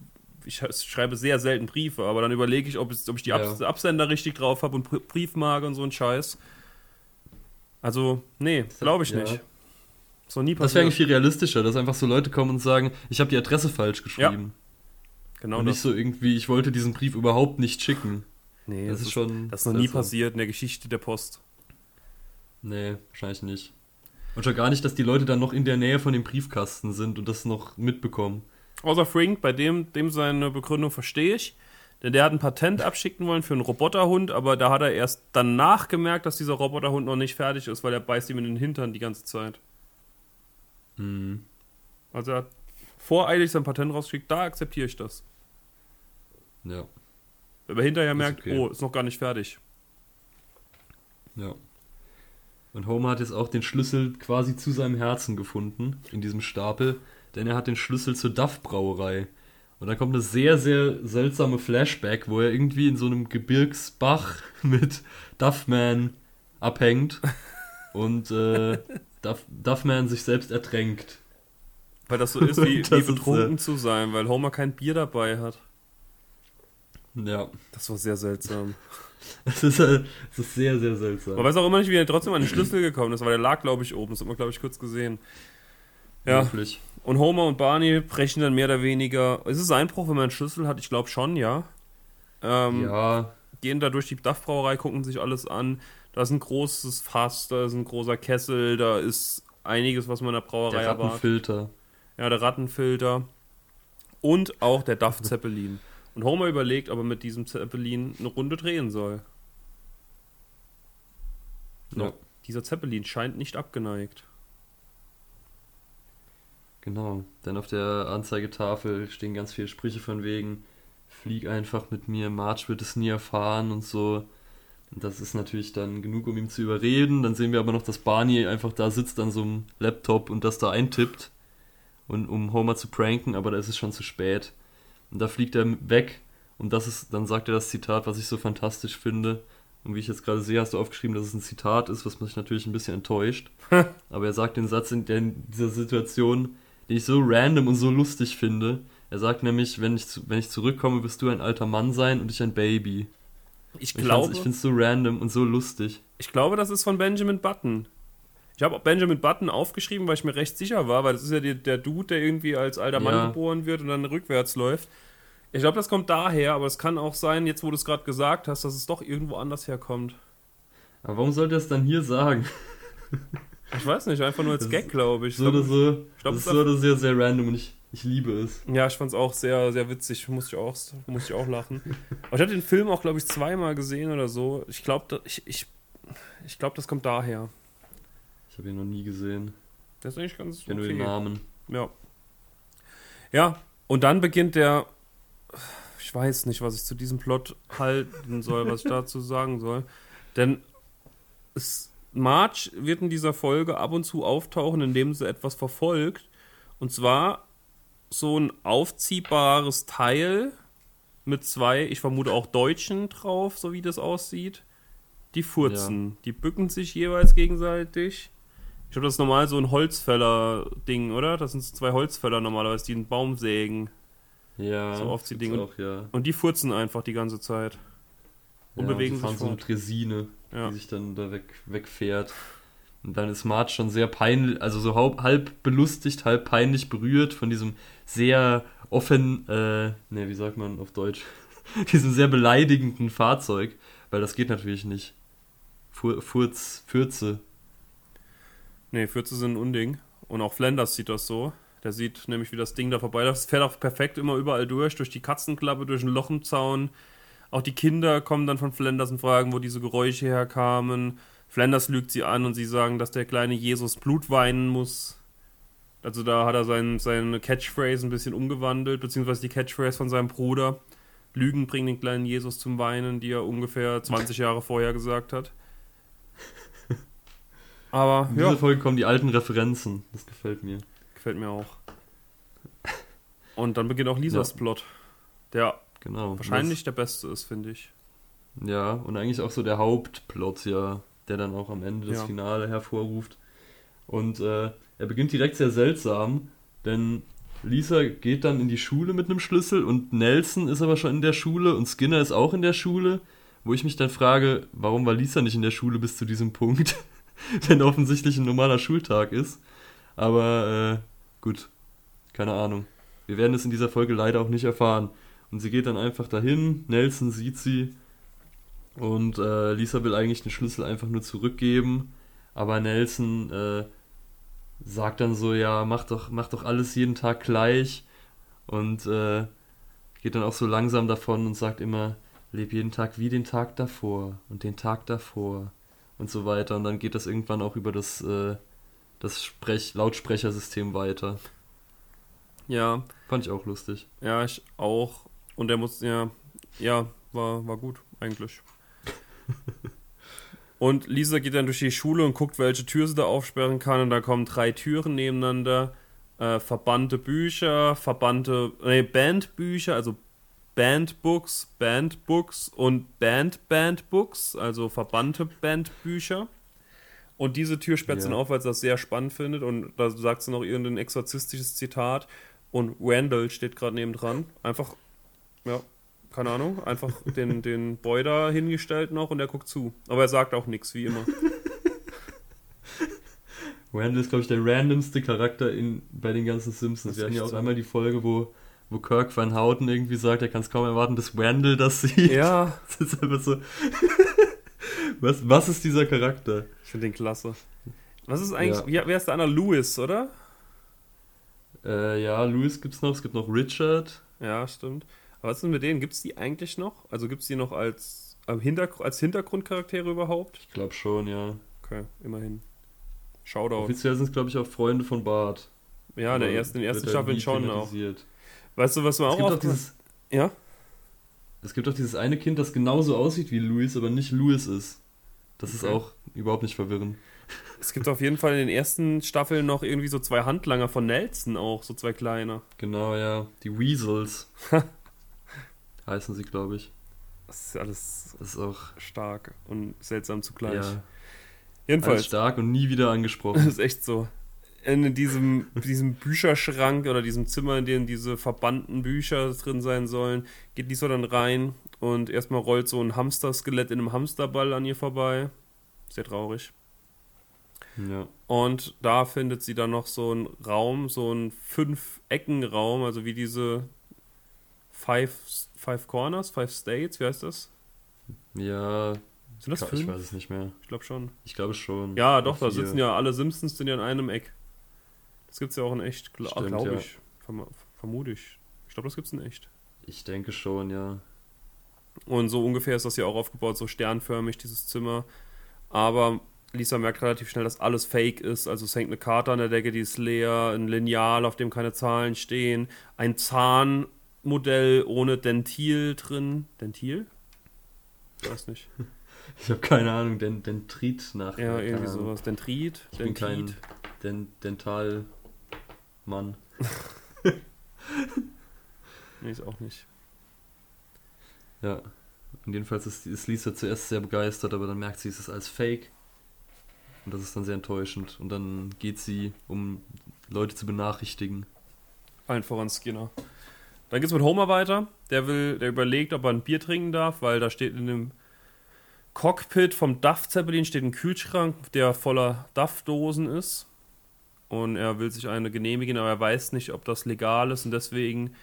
ich sch- schreibe sehr selten Briefe, aber dann überlege ich, ob, es, ob ich die Abs Ja. Absender richtig drauf habe und Br- Briefmarke und so ein Scheiß. Also, nee, glaube ich Ja. nicht. Noch nie Das wäre passiert. eigentlich viel realistischer, dass einfach so Leute kommen und sagen, ich habe die Adresse falsch geschrieben. Genau und das. nicht so irgendwie, ich wollte diesen Brief überhaupt nicht schicken. nee, das, ist schon. das ist noch nie passiert in der Geschichte der Post. Nee, wahrscheinlich nicht. Und schon gar nicht, dass die Leute dann noch in der Nähe von dem Briefkasten sind und das noch mitbekommen. Außer Frink, bei dem, dem seine Begründung verstehe ich. Denn der hat ein Patent abschicken wollen für einen Roboterhund, aber da hat er erst danach gemerkt, dass dieser Roboterhund noch nicht fertig ist, weil er beißt ihm in den Hintern die ganze Zeit. Hm. Also er hat voreilig sein Patent rausgeschickt, da akzeptiere ich das. Ja, Wenn er hinterher Ist merkt, okay. oh, ist noch gar nicht fertig. ja. Und Homer hat jetzt auch den Schlüssel quasi zu seinem Herzen gefunden, in diesem Stapel, denn er hat den Schlüssel zur Duff-Brauerei. Und dann kommt eine sehr, sehr seltsame Flashback, wo er irgendwie in so einem Gebirgsbach mit Duffman abhängt und äh, Duff, Duffman sich selbst ertränkt. Weil das so ist, wie, wie ist, betrunken äh, zu sein, weil Homer kein Bier dabei hat. Ja, Das war sehr seltsam. es ist, äh, es ist sehr, sehr seltsam. Man weiß auch immer nicht, wie er trotzdem an den Schlüssel gekommen ist, weil der lag, glaube ich, oben. Das hat man, glaube ich, kurz gesehen. Ja, Wirklich. Und Homer und Barney brechen dann mehr oder weniger. Ist es Einbruch, wenn man einen Schlüssel hat? Ich glaube schon, ja. Ähm, Ja, Gehen da durch die Duff-Brauerei, gucken sich alles an. Da ist ein großes Fass, da ist ein großer Kessel, da ist einiges, was man in der Brauerei der erwartet. Rattenfilter. Ja, der Rattenfilter. Und auch der Duff Zeppelin. Und Homer überlegt, ob er mit diesem Zeppelin eine Runde drehen soll. Ja. No. Dieser Zeppelin scheint nicht abgeneigt. Genau, denn auf der Anzeigetafel stehen ganz viele Sprüche von wegen, flieg einfach mit mir, Marge wird es nie erfahren und so. Und das ist natürlich dann genug, um ihn zu überreden. Dann sehen wir aber noch, dass Barney einfach da sitzt an so einem Laptop und das da eintippt, und, um Homer zu pranken, aber da ist es schon zu spät. Und da fliegt er weg und das ist, dann sagt er das Zitat, was ich so fantastisch finde. Und wie ich jetzt gerade sehe, hast du aufgeschrieben, dass es ein Zitat ist, was mich natürlich ein bisschen enttäuscht. aber er sagt den Satz in, der, in dieser Situation, den ich so random und so lustig finde. Er sagt nämlich, wenn ich, zu- wenn ich zurückkomme, wirst du ein alter Mann sein und ich ein Baby. Ich, glaube, ich finde es so random und so lustig. ich glaube, das ist von Benjamin Button. Ich habe Benjamin Button aufgeschrieben, weil ich mir recht sicher war, weil das ist ja die, der Dude, der irgendwie als alter Mann Ja. geboren wird und dann rückwärts läuft. Ich glaube, das kommt daher, aber es kann auch sein, jetzt wo du es gerade gesagt hast, dass es doch irgendwo anders herkommt. Aber warum sollte er es dann hier sagen? Ich weiß nicht, einfach nur als Das Gag, glaube ich. So oder so. glaub, das es ist so oder sehr, sehr random und ich, ich liebe es. Ja, ich fand es auch sehr, sehr witzig. Musste ich auch, musste ich auch lachen. Aber ich habe den Film auch, glaube ich, zweimal gesehen oder so. Ich glaube, ich, ich, ich glaub, das kommt daher. Ich habe ihn noch nie gesehen. Das ist eigentlich ganz Ich kenne nur den okay. Namen. Ja. Ja, und dann beginnt der. Ich weiß nicht, was ich zu diesem Plot halten soll, was ich dazu sagen soll. Denn es, Marge wird in dieser Folge ab und zu auftauchen, indem sie etwas verfolgt. Und zwar so ein aufziehbares Teil mit zwei, ich vermute auch Deutschen drauf, so wie das aussieht. Die furzen. Die bücken sich jeweils gegenseitig. Ich glaube, das ist normal so ein Holzfäller-Ding, oder? Das sind so zwei Holzfäller normalerweise, die einen Baum sägen. Ja. So oft die Dinge- Auch, ja. Und die furzen einfach die ganze Zeit. Und ja, bewegen die fahren sich so eine. Tresine, Ja. die sich dann da weg, wegfährt. Und dann ist Marge schon sehr peinlich, also so halb, halb belustigt, halb peinlich berührt von diesem sehr offen, äh, ne, wie sagt man auf Deutsch, diesem sehr beleidigenden Fahrzeug, weil das geht natürlich nicht. Fur, Furz, Fürze. Nee, Fürze sind ein Unding. Und auch Flanders sieht das so. Der sieht nämlich, wie das Ding da vorbei Das fährt auch perfekt immer überall durch, durch die Katzenklappe, durch ein Loch im Zaun. Auch die Kinder kommen dann von Flanders und fragen, wo diese Geräusche herkamen. Flanders lügt sie an und sie sagen, dass der kleine Jesus Blut weinen muss. Also da hat er sein, seine Catchphrase ein bisschen umgewandelt, beziehungsweise die Catchphrase von seinem Bruder. Lügen bringen den kleinen Jesus zum Weinen, die er ungefähr 20 Jahre vorher gesagt hat. Aber In ja, dieser Folge kommen die alten Referenzen. Das gefällt mir. Gefällt mir auch. Und dann beginnt auch Lisas Ja. Plot, der Genau. wahrscheinlich der beste ist, finde ich. Das, ja, und eigentlich auch so der Hauptplot, ja, der dann auch am Ende das Ja. Finale hervorruft. Und äh, er beginnt direkt sehr seltsam, denn Lisa geht dann in die Schule mit einem Schlüssel und Nelson ist aber schon in der Schule und Skinner ist auch in der Schule, wo ich mich dann frage, warum war Lisa nicht in der Schule bis zu diesem Punkt, wenn offensichtlich ein normaler Schultag ist. Aber äh, gut, keine Ahnung. Wir werden es in dieser Folge leider auch nicht erfahren. Und sie geht dann einfach dahin, Nelson sieht sie und äh, Lisa will eigentlich den Schlüssel einfach nur zurückgeben, aber Nelson äh, sagt dann so, ja, mach doch, mach doch alles jeden Tag gleich und äh, geht dann auch so langsam davon und sagt immer, leb jeden Tag wie den Tag davor und den Tag davor und so weiter. Und dann geht das irgendwann auch über das, äh, das Sprech Lautsprechersystem weiter. Ja, Fand ich auch lustig. ja, ich auch. Und der muss, ja, ja, war, war gut, eigentlich. Und Lisa geht dann durch die Schule und guckt, welche Tür sie da aufsperren kann. Und da kommen drei Türen nebeneinander. Äh, verbannte Bücher, verbannte, nee, Bandbücher, also Bandbooks, Bandbooks und Band-Bandbooks, also verbannte Bandbücher. Und diese Tür sperrt dann auf, weil sie das sehr spannend findet. Und da sagt sie noch irgendein exorzistisches Zitat. Und Randall steht gerade nebendran. Einfach, ja, keine Ahnung, einfach den, den Boy da hingestellt noch und er guckt zu. Aber er sagt auch nichts, wie immer. Randall ist, glaube ich, der randomste Charakter in, bei den ganzen Simpsons. Das Wir ist hatten ja auch so. einmal die Folge, wo, wo Kirk Van Houten irgendwie sagt, er kann es kaum erwarten, dass Randall das sieht. Ja, Das ist einfach so. was, was ist dieser Charakter? ich finde den klasse. Was ist eigentlich, wie, wer ist der andere? Louis, oder? Äh, ja, Louis gibt's noch, es gibt noch Richard. Ja, stimmt. Aber was ist denn mit denen? Gibt es die eigentlich noch? Also gibt es die noch als, Hintergr als Hintergrundcharaktere überhaupt? Ich glaube schon, ja. Okay, immerhin. Shoutout. Offiziell sind es, glaube ich, auch Freunde von Bart. Ja, in der ersten, in den ersten nie schon auch. Weißt du, was man Es auch gibt, auch dieses, Ja? es gibt auch dieses eine Kind, das genauso aussieht wie Louis, aber nicht Louis ist. Das ist Okay. auch überhaupt nicht verwirrend. Es gibt auf jeden Fall in den ersten Staffeln noch irgendwie so zwei Handlanger von Nelson auch, so zwei kleine. Genau, ja. Die Weasels. heißen sie, glaube ich. Das ist alles Das ist auch stark und seltsam zugleich. ja, alles Jedenfalls, stark und nie wieder das angesprochen. ist echt so. In diesem, diesem Bücherschrank oder diesem Zimmer, in dem diese verbannten Bücher drin sein sollen, geht Lisa dann rein und erstmal rollt so ein Hamsterskelett in einem Hamsterball an ihr vorbei. Sehr traurig. Ja. Und da findet sie dann noch so einen Raum, so einen Fünf-Ecken-Raum, also wie diese Five, five Corners, Five States, wie heißt das? Ja, Sind das ich fünf? weiß es nicht mehr. Ich glaube schon. Ich glaube schon. Ja, doch, da sitzen ja alle Simpsons sind ja in einem Eck. Das gibt's ja auch in echt, gl glaube ja. ich. Verm vermute ich. Ich glaube, das gibt's in echt. Ich denke schon, ja. Und so ungefähr ist das ja auch aufgebaut, so sternförmig, dieses Zimmer. Aber Lisa merkt relativ schnell, dass alles fake ist. Also es hängt eine Karte an der Decke, die ist leer, ein Lineal, auf dem keine Zahlen stehen, ein Zahnmodell ohne Dentil drin. Dentil? Ich weiß nicht. Ich habe keine Ahnung, den Dentrit nach. Ja, irgendwie sowas. Dentrit? Ich bin kein? Den Dentalmann. Nee, ist auch nicht. Ja. Und jedenfalls ist, ist Lisa zuerst sehr begeistert, aber dann merkt sie, es ist alles fake. Und das ist dann sehr enttäuschend. Und dann geht sie, um Leute zu benachrichtigen. Allen voran Skinner. Dann geht's mit Homer weiter. Der will, der überlegt, ob er ein Bier trinken darf, weil da steht in dem Cockpit vom Duff Zeppelin steht ein Kühlschrank, der voller Duff-Dosen ist. Und er will sich eine genehmigen, aber er weiß nicht, ob das legal ist. Und deswegen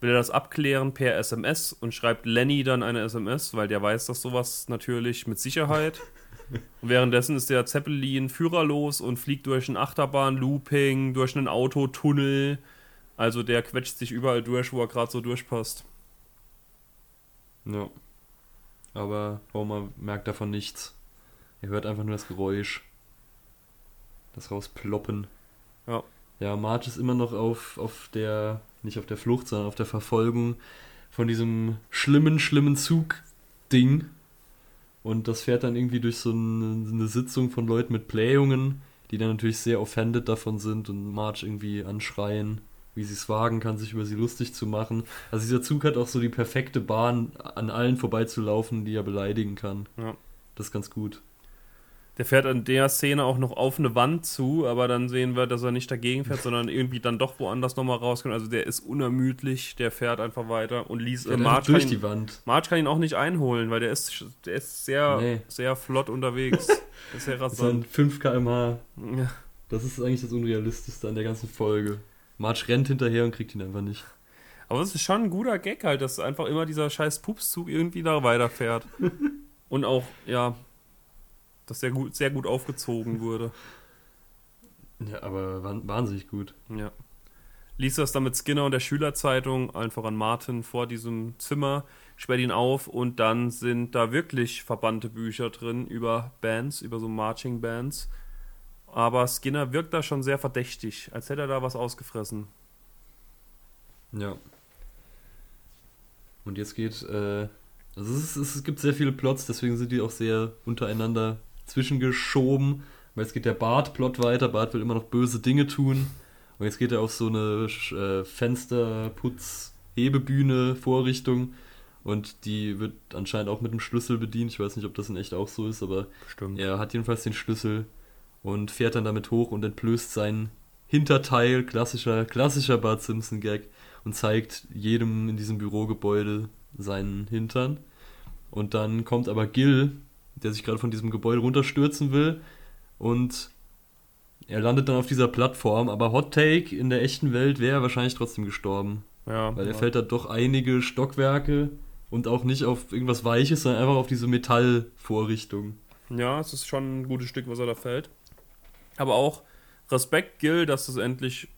will er das abklären per SMS und schreibt Lenny dann eine SMS, weil der weiß das sowas natürlich mit Sicherheit. Und währenddessen ist der Zeppelin führerlos und fliegt durch ein Achterbahn-Looping, durch einen Autotunnel. Also der quetscht sich überall durch, wo er gerade so durchpasst. Ja. Aber Homer merkt davon nichts. Er hört einfach nur das Geräusch. Das rausploppen. Ja. Ja, Marge ist immer noch auf, auf der, nicht auf der Flucht, sondern auf der Verfolgung von diesem schlimmen, schlimmen Zug-Ding. Und das fährt dann irgendwie durch so eine, eine Sitzung von Leuten mit Blähungen, die dann natürlich sehr offended davon sind und Marge irgendwie anschreien, wie sie es wagen kann, sich über sie lustig zu machen. Also dieser Zug hat auch so die perfekte Bahn, an allen vorbeizulaufen, die er beleidigen kann. Ja. Das ist ganz gut. Der fährt an der Szene auch noch auf eine Wand zu, aber dann sehen wir, dass er nicht dagegen fährt, sondern irgendwie dann doch woanders nochmal rauskommt. Also der ist unermüdlich, der fährt einfach weiter und Der äh, Marge, durch ihn, die Wand. Marge kann ihn auch nicht einholen, weil der ist, der ist sehr, Nee. sehr flott unterwegs. Der ist sehr Das sind rasant. 5 km/h. Ja. Das ist eigentlich das Unrealistischste an der ganzen Folge. Marge rennt hinterher und kriegt ihn einfach nicht. Aber es ist schon ein guter Gag halt, dass einfach immer dieser scheiß Pupszug irgendwie da weiterfährt. Und auch, ja, dass sehr gut, sehr gut aufgezogen wurde. Ja, aber wa- wahnsinnig gut. Ja. Lisa ist dann mit Skinner und der Schülerzeitung einfach an Martin vor diesem Zimmer, sperrt ihn auf und dann sind da wirklich verbannte Bücher drin über Bands, über so Marching Bands. Aber Skinner wirkt da schon sehr verdächtig, als hätte er da was ausgefressen. Ja. Und jetzt geht, äh, also es, ist, es gibt sehr viele Plots, deswegen sind die auch sehr untereinander zwischengeschoben. Weil jetzt geht der Bart-Plot weiter, Bart will immer noch böse Dinge tun. Und jetzt geht er auf so eine äh, Fensterputz-Hebebühne-Vorrichtung. Und die wird anscheinend auch mit einem Schlüssel bedient. Ich weiß nicht, ob das in echt auch so ist, aber Stimmt. er hat jedenfalls den Schlüssel und fährt dann damit hoch und entblößt sein Hinterteil, klassischer, klassischer Bart Simpson-Gag, und zeigt jedem in diesem Bürogebäude seinen Hintern. Und dann kommt aber Gil, der sich gerade von diesem Gebäude runterstürzen will, und er landet dann auf dieser Plattform, aber Hot Take, in der echten Welt wäre er wahrscheinlich trotzdem gestorben. Ja, Weil er ja. fällt da doch einige Stockwerke und auch nicht auf irgendwas Weiches, sondern einfach auf diese Metallvorrichtung. Ja, es ist schon ein gutes Stück, was er da fällt. Aber auch Respekt, Gil, dass du es endlich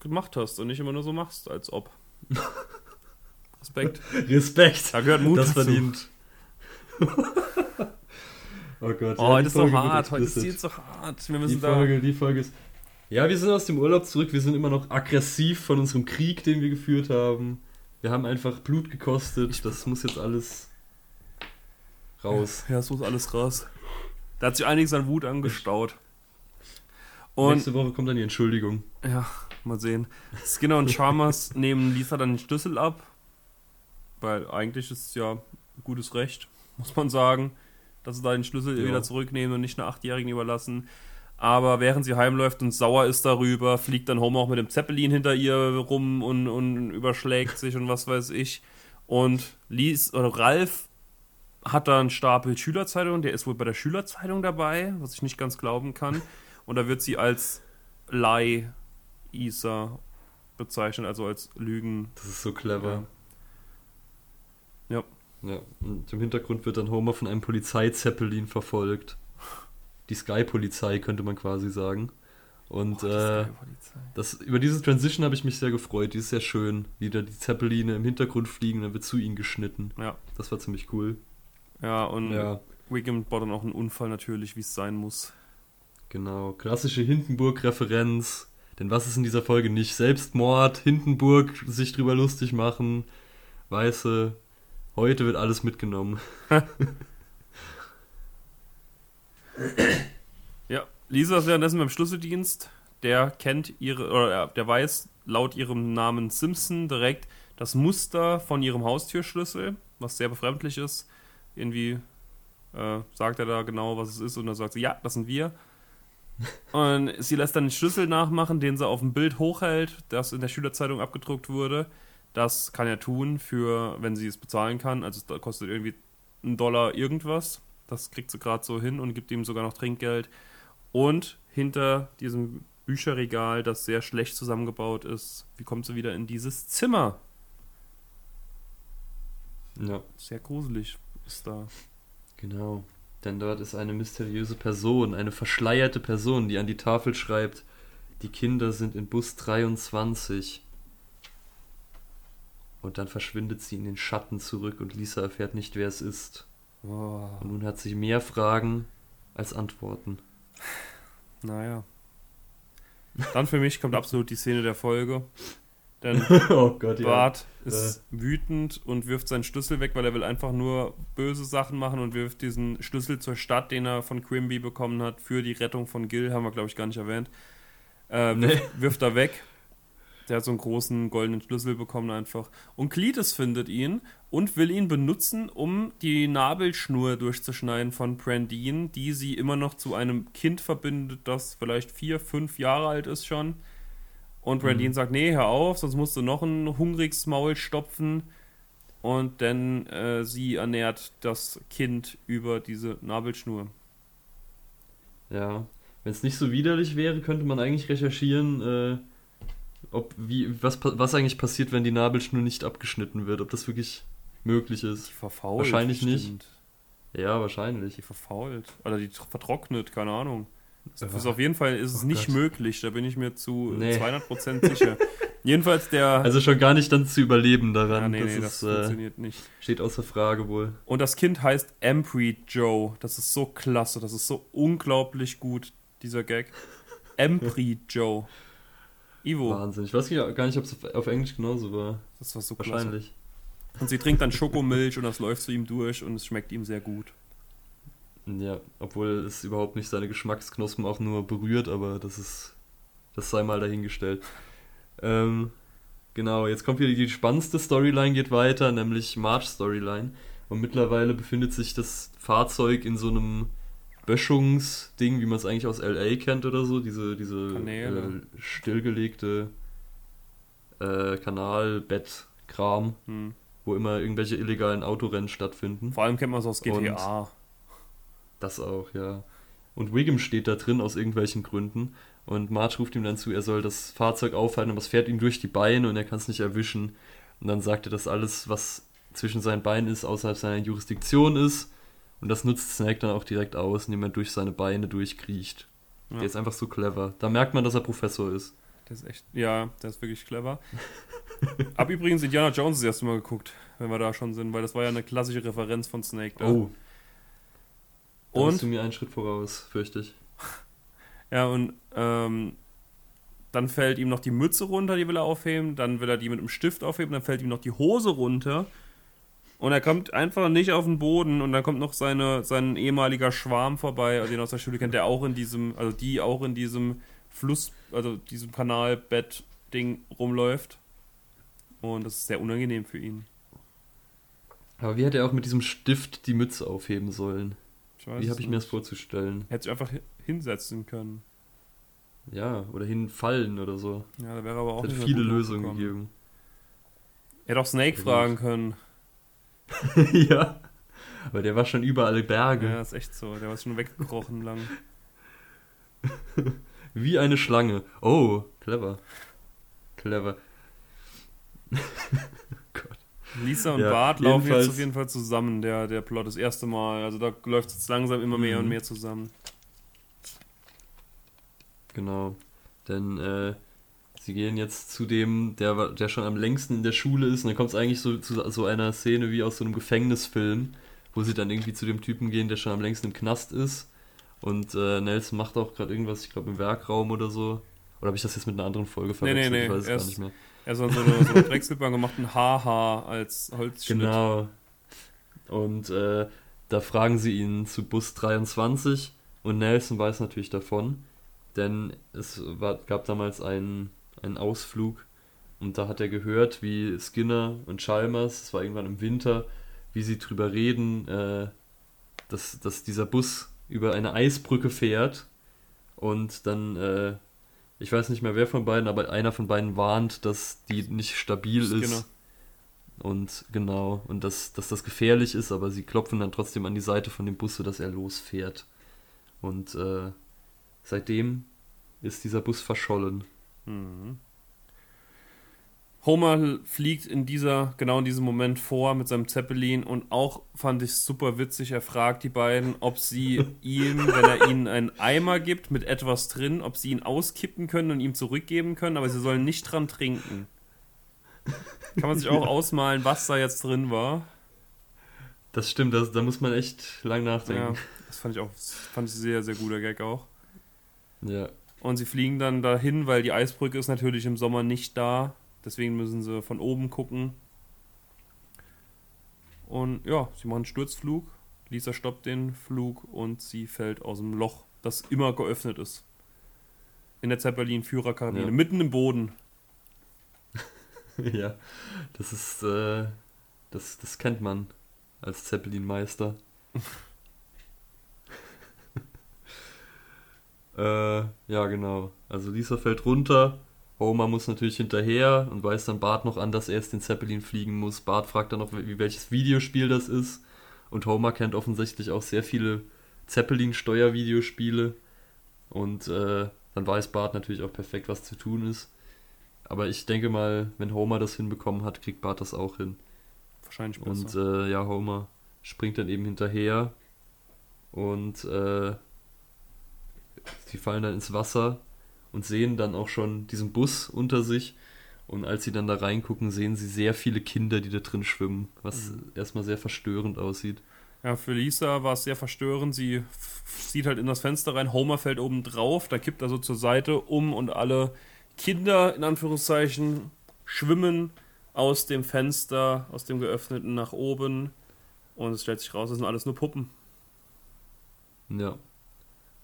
gemacht hast und nicht immer nur so machst, als ob. Respekt. Respekt! Da gehört Mut das dazu. verdient. Oh Gott. Oh, ja, heute die ist so hart, heute ist die jetzt so hart. Wir Die müssen da. Folge, die Folge ist. Ja, wir sind aus dem Urlaub zurück. Wir sind immer noch aggressiv von unserem Krieg, den wir geführt haben. Wir haben einfach Blut gekostet. Das muss jetzt alles raus. Ja, es muss alles raus. Da hat sich einiges an Wut angestaut. Und Nächste Woche kommt dann die Entschuldigung. ja, mal sehen. Skinner und Chalmers nehmen Lisa dann den Schlüssel ab. Weil eigentlich ist es ja gutes Recht, muss man sagen, dass sie da den Schlüssel Ja. wieder zurücknehmen und nicht einer Achtjährigen überlassen. Aber während sie heimläuft und sauer ist darüber, fliegt dann Homer auch mit dem Zeppelin hinter ihr rum und, und überschlägt sich und was weiß ich. Und Lies oder Ralf hat da einen Stapel Schülerzeitungen, der ist wohl bei der Schülerzeitung dabei, was ich nicht ganz glauben kann. Und da wird sie als Lie Isa bezeichnet, also als Lügen. Das ist so clever. Ja. Ja, und im Hintergrund wird dann Homer von einem Polizeizeppelin verfolgt. Die Sky-Polizei könnte man quasi sagen. Und die äh, das, über diese Transition habe ich mich sehr gefreut. Die ist sehr schön. Wie da die Zeppeline im Hintergrund fliegen, dann wird zu ihnen geschnitten. Ja. Das war ziemlich cool. Ja, und Ja, Wiggum baut dann auch einen Unfall natürlich, wie es sein muss. genau. Klassische Hindenburg-Referenz. Denn was ist in dieser Folge nicht? Selbstmord, Hindenburg, sich drüber lustig machen. Weiße, heute wird alles mitgenommen. Ja, Lisa ist währenddessen beim Schlüsseldienst. Der kennt ihre, oder der weiß laut ihrem Namen Simpson direkt das Muster von ihrem Haustürschlüssel, was sehr befremdlich ist. Irgendwie äh, sagt er da genau, was es ist, und dann sagt sie, ja, das sind wir. Und sie lässt dann den Schlüssel nachmachen, den sie auf dem Bild hochhält, das in der Schülerzeitung abgedruckt wurde. Das kann er tun, für, wenn sie es bezahlen kann. Also es kostet irgendwie einen Dollar irgendwas. Das kriegt sie gerade so hin und gibt ihm sogar noch Trinkgeld. Und hinter diesem Bücherregal, das sehr schlecht zusammengebaut ist, wie kommt sie wieder in dieses Zimmer? Ja. Sehr gruselig ist da. Genau. Denn dort ist eine mysteriöse Person, eine verschleierte Person, die an die Tafel schreibt, die Kinder sind in Bus 23. Und dann verschwindet sie in den Schatten zurück und Lisa erfährt nicht, wer es ist. Oh, Und nun hat sie mehr Fragen als Antworten. naja. Dann für mich kommt absolut die Szene der Folge. Denn oh Gott, Bart ist wütend und wirft seinen Schlüssel weg, weil er will einfach nur böse Sachen machen und wirft diesen Schlüssel zur Stadt, den er von Quimby bekommen hat, für die Rettung von Gil, haben wir glaube ich gar nicht erwähnt. Äh, Nee. wirft, wirft er weg. Der hat so einen großen goldenen Schlüssel bekommen einfach. Und Cletus findet ihn und will ihn benutzen, um die Nabelschnur durchzuschneiden von Brandine, die sie immer noch zu einem Kind verbindet, das vielleicht vier, fünf Jahre alt ist schon. Und Brandine Mhm. sagt, nee, hör auf, sonst musst du noch ein hungriges Maul stopfen. Und dann äh, sie ernährt das Kind über diese Nabelschnur. Ja. Wenn es nicht so widerlich wäre, könnte man eigentlich recherchieren, äh, ob wie was was eigentlich passiert, wenn die Nabelschnur nicht abgeschnitten wird, ob das wirklich möglich ist. Die verfault. Wahrscheinlich nicht. bestimmt. Ja, wahrscheinlich. Die verfault. Oder die tr- vertrocknet, keine Ahnung. Äh, ist auf jeden Fall ist es oh nicht Gott. möglich, da bin ich mir zu Nee. 200% sicher. Jedenfalls der. Also schon gar nicht dann zu überleben daran. ja, nee, das nee, ist, das äh, funktioniert nicht. steht außer Frage wohl. Und das Kind heißt Empry Joe. Das ist so klasse, das ist so unglaublich gut, dieser Gag. Empry Joe. Ivo, Wahnsinn. Ich weiß gar nicht, ob es auf, Englisch genauso war. das war so klasse. Wahrscheinlich. Und sie trinkt dann Schokomilch und das läuft zu ihm durch und es schmeckt ihm sehr gut. Ja, obwohl es überhaupt nicht seine Geschmacksknospen auch nur berührt, aber das ist. Das sei mal dahingestellt. Ähm, genau, jetzt kommt wieder die spannendste Storyline, geht weiter, nämlich March Storyline. Und mittlerweile befindet sich das Fahrzeug in so einem Böschungsding, wie man es eigentlich aus LA kennt oder so, diese, diese Kanäle. äh, stillgelegte äh, Kanalbettkram, Hm. wo immer irgendwelche illegalen Autorennen stattfinden. Vor allem kennt man es aus GTA. Das auch, ja. Und Wiggum steht da drin aus irgendwelchen Gründen. Und Marge ruft ihm dann zu, er soll das Fahrzeug aufhalten, aber es fährt ihm durch die Beine und er kann es nicht erwischen. Und dann sagt er, dass alles, was zwischen seinen Beinen ist, außerhalb seiner Jurisdiktion ist. Und das nutzt Snake dann auch direkt aus, indem er durch seine Beine durchkriecht. Ja. Der ist einfach so clever. Da merkt man, dass er Professor ist. Der ist echt, ja, der ist wirklich clever. Hab übrigens Indiana Jones das erste Mal geguckt, wenn wir da schon sind, weil das war ja eine klassische Referenz von Snake. Da. Oh. Da Und? bist du mir einen Schritt voraus, fürchte ich. Ja, und ähm, dann fällt ihm noch die Mütze runter, die will er aufheben, dann will er die mit einem Stift aufheben, dann fällt ihm noch die Hose runter und er kommt einfach nicht auf den Boden und dann kommt noch seine, sein ehemaliger Schwarm vorbei, den er aus der Schule kennt, der auch in diesem, also die auch in diesem Fluss, also diesem Kanalbett-Ding rumläuft. Und das ist sehr unangenehm für ihn. Aber wie hätte er auch mit diesem Stift die Mütze aufheben sollen? Wie habe ich mir das vorzustellen? Hätte sich einfach hi- hinsetzen können. Ja, oder hinfallen oder so. Ja, da wäre aber auch Es hat mehr viele Lösungen gegeben. Er hätte auch Snake fragen können. ja. Aber der war schon über alle Berge. Ja, ist echt so. Der war schon weggekrochen lang. Wie eine Schlange. Oh, clever. Clever. Gott. Lisa und Ja, Bart laufen jetzt auf jeden Fall zusammen, der, der Plot das erste Mal. Also da läuft es jetzt langsam immer mehr Mhm. und mehr zusammen. Genau. Denn äh, sie gehen jetzt zu dem, der, der schon am längsten in der Schule ist. Und dann kommt es eigentlich so zu so einer Szene wie aus so einem Gefängnisfilm, wo sie dann irgendwie zu dem Typen gehen, der schon am längsten im Knast ist. Und äh, Nelson macht auch gerade irgendwas, ich glaube im Werkraum oder so. Oder habe ich das jetzt mit einer anderen Folge Nee, nee, verwechselt? nee, Ich weiß es gar nicht mehr. Er hat so eine, so eine Drechselbank gemacht, ein Haha als Holzschnitt. Genau. Und äh, da fragen sie ihn zu Bus 23 und Nelson weiß natürlich davon, denn es war, gab damals einen, einen Ausflug und da hat er gehört, wie Skinner und Chalmers, es war irgendwann im Winter, wie sie drüber reden, äh, dass, dass dieser Bus über eine Eisbrücke fährt und dann, äh, ich weiß nicht mehr wer von beiden, aber einer von beiden warnt, dass die nicht stabil Skinner. ist. Und genau, und dass, dass das gefährlich ist, aber sie klopfen dann trotzdem an die Seite von dem Bus, sodass er losfährt. Und äh, seitdem ist dieser Bus verschollen. Mhm. Homer fliegt in dieser, genau in diesem Moment vor mit seinem Zeppelin und auch fand ich super witzig. Er fragt die beiden, ob sie ihm, wenn er ihnen einen Eimer gibt mit etwas drin, ob sie ihn auskippen können und ihm zurückgeben können, aber sie sollen nicht dran trinken. Kann man sich auch ausmalen, was da jetzt drin war. Das stimmt, das, da muss man echt lang Ja, nachdenken. das fand ich auch, fand ich sehr, sehr guter Gag auch. Ja. Und sie fliegen dann dahin, weil die Eisbrücke ist natürlich im Sommer nicht da. Deswegen müssen sie von oben gucken. Und ja, sie machen einen Sturzflug. Lisa stoppt den Flug und sie fällt aus dem Loch, das immer geöffnet ist. In der Zeppelin-Führerkabine, Ja. mitten im Boden. ja, das ist, äh, das, das kennt man als Zeppelin-Meister. äh, ja, genau. Also Lisa fällt runter. Homer muss natürlich hinterher und weiß dann Bart noch an, dass er jetzt den Zeppelin fliegen muss. Bart fragt dann noch, wie, welches Videospiel das ist. Und Homer kennt offensichtlich auch sehr viele Zeppelin-Steuer-Videospiele. Und äh, dann weiß Bart natürlich auch perfekt, was zu tun ist. Aber ich denke mal, wenn Homer das hinbekommen hat, kriegt Bart das auch hin. Wahrscheinlich Und besser. äh, ja, Homer springt dann eben hinterher und äh, sie fallen dann ins Wasser und sehen dann auch schon diesen Bus unter sich. Und als sie dann da reingucken, sehen sie sehr viele Kinder, die da drin schwimmen, was Mhm. erstmal sehr verstörend aussieht. Ja, für Lisa war es sehr verstörend. Sie sieht halt in das Fenster rein, Homer fällt oben drauf, da kippt er so zur Seite um und alle Kinder, in Anführungszeichen, schwimmen aus dem Fenster, aus dem geöffneten nach oben. Und es stellt sich raus, das sind alles nur Puppen. Ja.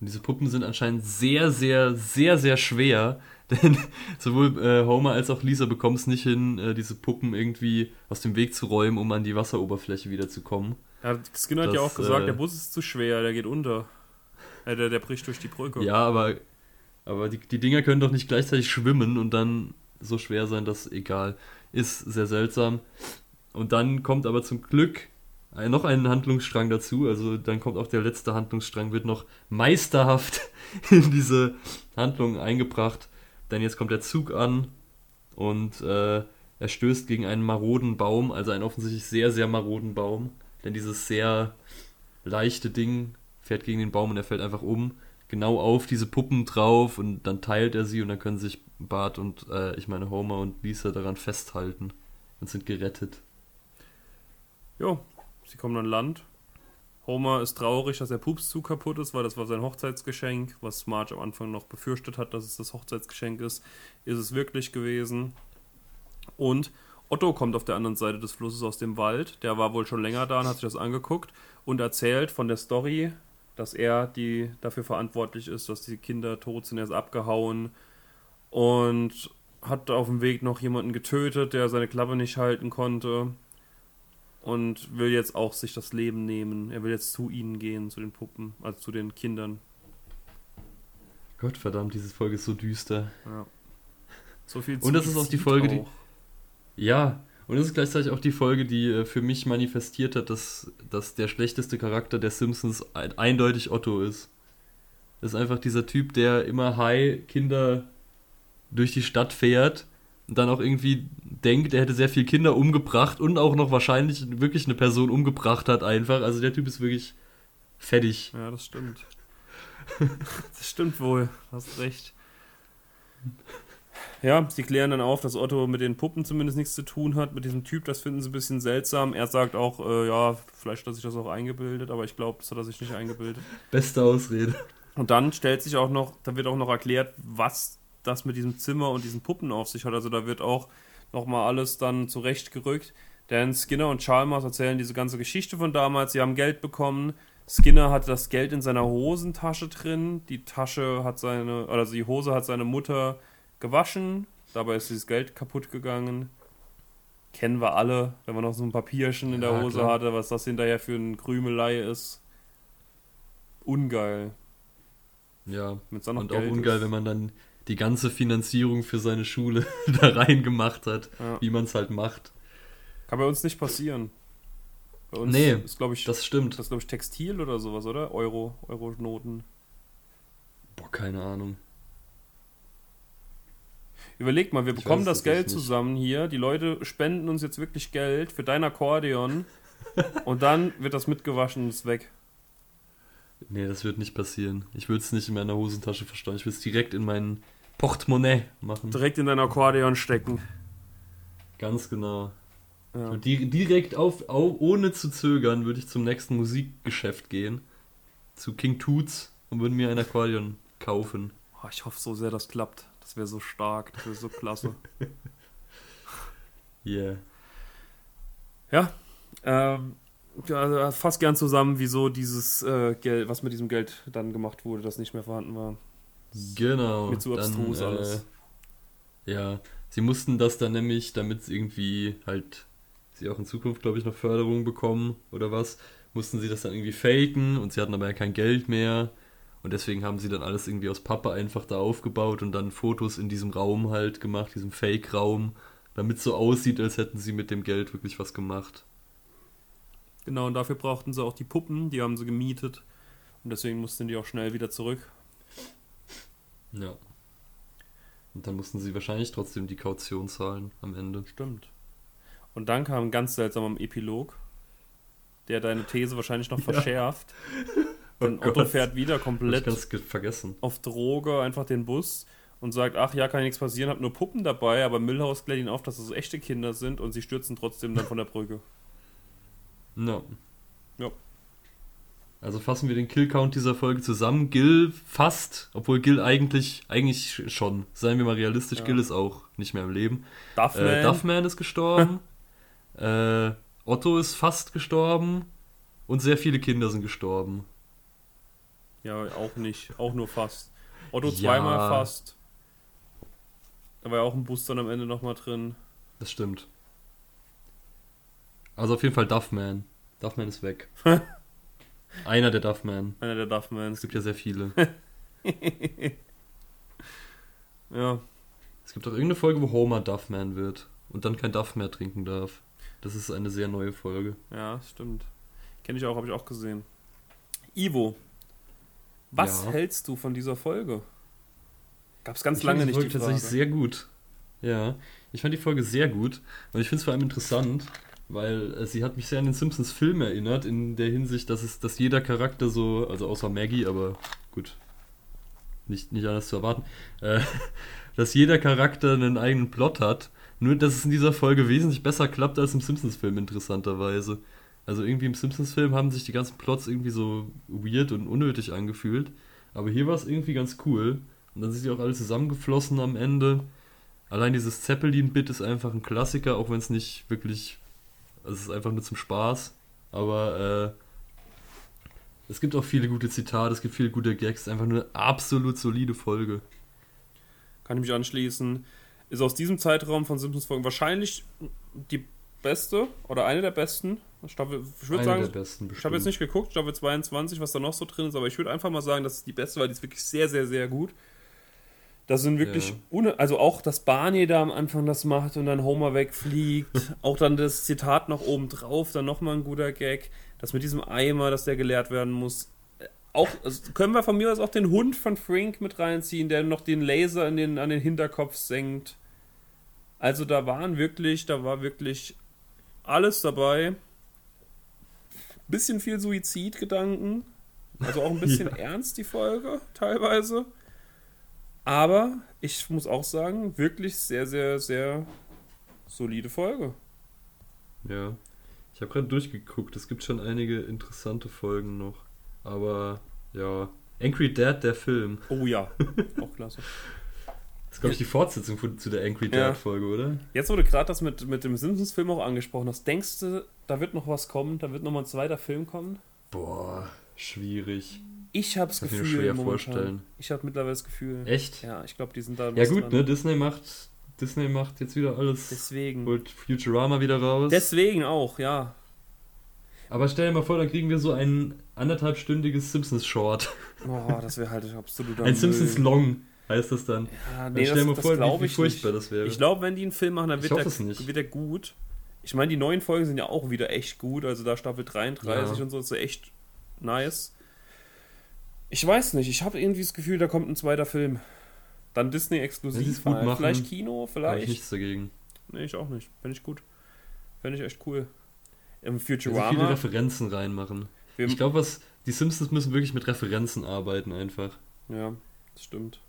Und diese Puppen sind anscheinend sehr, sehr, sehr, sehr schwer, denn sowohl äh, Homer als auch Lisa bekommen es nicht hin, äh, diese Puppen irgendwie aus dem Weg zu räumen, um an die Wasseroberfläche wieder zu kommen. Ja, Skinner hat ja Das, auch gesagt, äh, der Bus ist zu schwer, der geht unter. Äh, der, der bricht durch die Brücke. Ja, aber, aber die, die Dinger können doch nicht gleichzeitig schwimmen und dann so schwer sein, dass egal. Ist sehr seltsam. Und dann kommt aber zum Glück noch ein Handlungsstrang dazu. Also dann kommt auch der letzte Handlungsstrang, wird noch meisterhaft in diese Handlung eingebracht. Denn jetzt kommt der Zug an und äh, er stößt gegen einen maroden Baum, also einen offensichtlich sehr, sehr maroden Baum. Denn dieses sehr leichte Ding fährt gegen den Baum und er fällt einfach um, genau auf diese Puppen drauf und dann teilt er sie und dann können sich Bart und, äh, ich meine Homer und Lisa daran festhalten und sind gerettet. Jo, sie kommen an Land. Homer ist traurig, dass der Pupszug kaputt ist, weil das war sein Hochzeitsgeschenk, was Marge am Anfang noch befürchtet hat, dass es das Hochzeitsgeschenk ist. Ist es wirklich gewesen. Und Otto kommt auf der anderen Seite des Flusses aus dem Wald. Der war wohl schon länger da und hat sich das angeguckt und erzählt von der Story, dass er die dafür verantwortlich ist, dass die Kinder tot sind. Er ist abgehauen und hat auf dem Weg noch jemanden getötet, der seine Klappe nicht halten konnte und will jetzt auch sich das Leben nehmen. Er will jetzt zu ihnen gehen, zu den Puppen, also zu den Kindern. Gott verdammt, diese Folge ist so düster. Ja. So viel Und das ist auch die Folge, die- auch. Ja, und das ist gleichzeitig auch die Folge, die äh, für mich manifestiert hat, dass, dass der schlechteste Charakter der Simpsons ein, eindeutig Otto ist. ist einfach dieser Typ, der immer high Kinder durch die Stadt fährt dann auch irgendwie denkt, er hätte sehr viele Kinder umgebracht und auch noch wahrscheinlich wirklich eine Person umgebracht hat einfach. Also der Typ ist wirklich fettig. Ja, das stimmt. das stimmt wohl, hast recht. Ja, sie klären dann auf, dass Otto mit den Puppen zumindest nichts zu tun hat. Mit diesem Typ, das finden sie ein bisschen seltsam. Er sagt auch, äh, ja, vielleicht hat sich das auch eingebildet, aber ich glaube, das hat er sich nicht eingebildet. Beste Ausrede. Und dann stellt sich auch noch, da wird auch noch erklärt, was das mit diesem Zimmer und diesen Puppen auf sich hat. Also da wird auch nochmal alles dann zurechtgerückt. Denn Skinner und Chalmers erzählen diese ganze Geschichte von damals. Sie haben Geld bekommen. Skinner hat das Geld in seiner Hosentasche drin. Die Tasche hat seine, also die Hose hat seine Mutter gewaschen. Dabei ist dieses Geld kaputt gegangen. Kennen wir alle, wenn man noch so ein Papierchen in der Ja, Hose klar. hatte, was das hinterher für ein Krümelei ist. Ungeil. Ja. Und auch Geld ungeil, ist. wenn man dann die ganze Finanzierung für seine Schule da rein gemacht hat, Ja. wie man es halt macht. Kann bei uns nicht passieren. Bei uns Nee, ist, glaube ich, Das stimmt. das ist, glaube ich, Textil oder sowas, oder? Euro, Euro-Noten. Boah, keine Ahnung. Überleg mal, wir Ich bekommen weiß das Geld zusammen hier. Die Leute spenden uns jetzt wirklich Geld für dein Akkordeon. und dann wird das mitgewaschen und ist weg. Nee, das wird nicht passieren. Ich will es nicht in meiner Hosentasche verstauen. Ich will es direkt in mein Portemonnaie machen. Direkt in dein Akkordeon stecken. Ganz genau. Ja. Direkt auf, au- ohne zu zögern, würde ich zum nächsten Musikgeschäft gehen. Zu King Toots und würde mir ein Akkordeon kaufen. Oh, ich hoffe so sehr, das klappt. Das wäre so stark, das wäre so klasse. Yeah. ja, ähm, ja, also fasst gern zusammen, wieso dieses äh, Geld, was mit diesem Geld dann gemacht wurde, das nicht mehr vorhanden war. Genau. Mir zu abstrus Dann, äh, alles. Ja, sie mussten das dann nämlich, damit sie irgendwie halt, sie auch in Zukunft, glaube ich, noch Förderung bekommen oder was, mussten sie das dann irgendwie faken und sie hatten aber ja kein Geld mehr. Und deswegen haben sie dann alles irgendwie aus Pappe einfach da aufgebaut und dann Fotos in diesem Raum halt gemacht, diesem Fake-Raum, damit es so aussieht, als hätten sie mit dem Geld wirklich was gemacht. Genau, und dafür brauchten sie auch die Puppen, die haben sie gemietet. Und deswegen mussten die auch schnell wieder zurück. Ja. Und dann mussten sie wahrscheinlich trotzdem die Kaution zahlen am Ende. Stimmt. Und dann kam ein ganz seltsamer Epilog, der deine These wahrscheinlich noch verschärft. Denn Oh Otto Gott. fährt wieder komplett ganz ge- vergessen. auf Droge einfach den Bus und sagt, ach ja, kann nichts passieren, hab nur Puppen dabei, aber Müllhaus klärt ihn auf, dass es echte Kinder sind und sie stürzen trotzdem dann von der Brücke. Ja. Ja. Also fassen wir den Kill-Count dieser Folge zusammen. Gil fast, obwohl Gil eigentlich, eigentlich schon, seien wir mal realistisch, Ja. Gil ist auch nicht mehr im Leben. Duffman, Äh, Duffman ist gestorben. äh, Otto ist fast gestorben. Und sehr viele Kinder sind gestorben. ja, auch nicht, auch nur fast. Otto Ja. zweimal fast. Da war ja auch ein Bus dann am Ende nochmal drin. Das stimmt. Also auf jeden Fall Duffman. Duffman ist weg. Einer der Duffman. Einer der Es Duffmans. gibt ja sehr viele. Ja, Es gibt auch irgendeine Folge, wo Homer Duffman wird und dann kein Duff mehr trinken darf. Das ist eine sehr neue Folge. ja, stimmt. Kenne ich auch, habe ich auch gesehen. Ivo, was Ja. hältst du von dieser Folge? Gab es ganz Ich lange nicht Folge die Frage. tatsächlich sehr gut. Ja, ich fand die Folge sehr gut und ich finde es vor allem interessant, weil äh, sie hat mich sehr an den Simpsons Film erinnert in der Hinsicht, dass es, dass jeder Charakter so, also außer Maggie, aber gut, nicht nicht anders zu erwarten, äh, dass jeder Charakter einen eigenen Plot hat. Nur dass es in dieser Folge wesentlich besser klappt als im Simpsons Film interessanterweise. Also irgendwie im Simpsons Film haben sich die ganzen Plots irgendwie so weird und unnötig angefühlt, aber hier war es irgendwie ganz cool. Und dann sind sie auch alle zusammengeflossen am Ende. Allein dieses Zeppelin-Bit ist einfach ein Klassiker, auch wenn es nicht wirklich. Also es ist einfach nur zum Spaß. Aber äh, es gibt auch viele gute Zitate, es gibt viele gute Gags. Es ist einfach nur eine absolut solide Folge. Kann ich mich anschließen. Ist aus diesem Zeitraum von Simpsons Folgen wahrscheinlich die beste oder eine der besten. Staffel, ich würde Eine sagen, der besten ich habe jetzt nicht geguckt, Staffel 22, was da noch so drin ist, aber ich würde einfach mal sagen, das ist die beste, weil die ist wirklich sehr, sehr, sehr gut. Das sind wirklich, Ja. also auch, dass Barney da am Anfang das macht und dann Homer wegfliegt. auch dann das Zitat noch oben drauf, dann nochmal ein guter Gag. Das mit diesem Eimer, dass der geleert werden muss. auch, also können wir von mir aus auch den Hund von Frank mit reinziehen, der noch den Laser in den, an den Hinterkopf senkt. Also da waren wirklich, da war wirklich alles dabei. Bisschen viel Suizidgedanken. Also auch ein bisschen Ja. ernst die Folge teilweise. Aber ich muss auch sagen, wirklich sehr, sehr, sehr solide Folge. Ja. Ich habe gerade durchgeguckt. Es gibt schon einige interessante Folgen noch. Aber ja. Angry Dad, der Film. Oh ja, auch klasse. Das ist, glaube ich, die Fortsetzung von, zu der Angry Ja. Dad-Folge, oder? Jetzt, wo du gerade das mit, mit dem Simpsons-Film auch angesprochen hast, denkst du, da wird noch was kommen? Da wird noch mal ein zweiter Film kommen? Boah, schwierig. Ich habe das Gefühl, schwer momentan. vorstellen. Ich habe mittlerweile das Gefühl. Echt? Ja, ich glaube, die sind da. Ja gut, dran. ne? Disney macht, Disney macht jetzt wieder alles. Deswegen. Holt Futurama wieder raus. Deswegen auch, ja. Aber stell dir mal vor, dann kriegen wir so ein anderthalbstündiges Simpsons-Short. Oh, das wäre halt absoluter Ein Müll. Simpsons-Long heißt das dann. Ja, Dann nee, stell dir mal das, vor, wie, glaube wie ich furchtbar nicht. das wäre. Ich glaube, wenn die einen Film machen, dann wird, der, wird der gut. Ich meine, die neuen Folgen sind ja auch wieder echt gut. Also da Staffel 33 Ja. und so ist ja echt nice. Ich weiß nicht, ich habe irgendwie das Gefühl, da kommt ein zweiter Film. Dann Disney sie exklusiv. gut machen, Vielleicht Kino, Habe ich vielleicht. nichts dagegen. Nee, ich auch nicht. Fände ich gut. Fände ich echt cool. Im Wenn sie viele Futurama. Referenzen reinmachen. wir, Ich glaube, was die Simpsons müssen wirklich mit Referenzen arbeiten einfach. ja, das stimmt.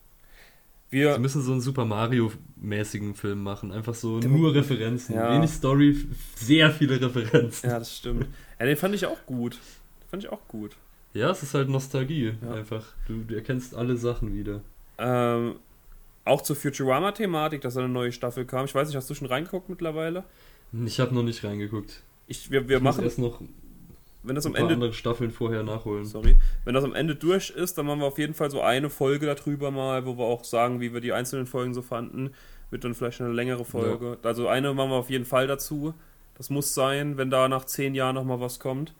Sie Wir, müssen so einen Super Mario-mäßigen Film machen. Einfach so nur Referenzen. Ja. Wenig Story, sehr viele Referenzen. ja, das stimmt. Ja, den fand ich auch gut. Den fand ich auch gut. Ja, es ist halt Nostalgie. Ja. Einfach. Du, du erkennst alle Sachen wieder. Ähm, auch zur Futurama-Thematik, dass eine neue Staffel kam. Ich weiß nicht, hast du schon reingeguckt mittlerweile? Ich habe noch nicht reingeguckt. Ich, wir, wir ich machen, erst noch wenn das am Ende, andere Staffeln vorher nachholen. sorry, wenn das am Ende durch ist, dann machen wir auf jeden Fall so eine Folge darüber mal, wo wir auch sagen, wie wir die einzelnen Folgen so fanden. Wird dann vielleicht eine längere Folge. Also eine machen wir auf jeden Fall dazu. Das muss sein, wenn da nach zehn Jahren nochmal was kommt.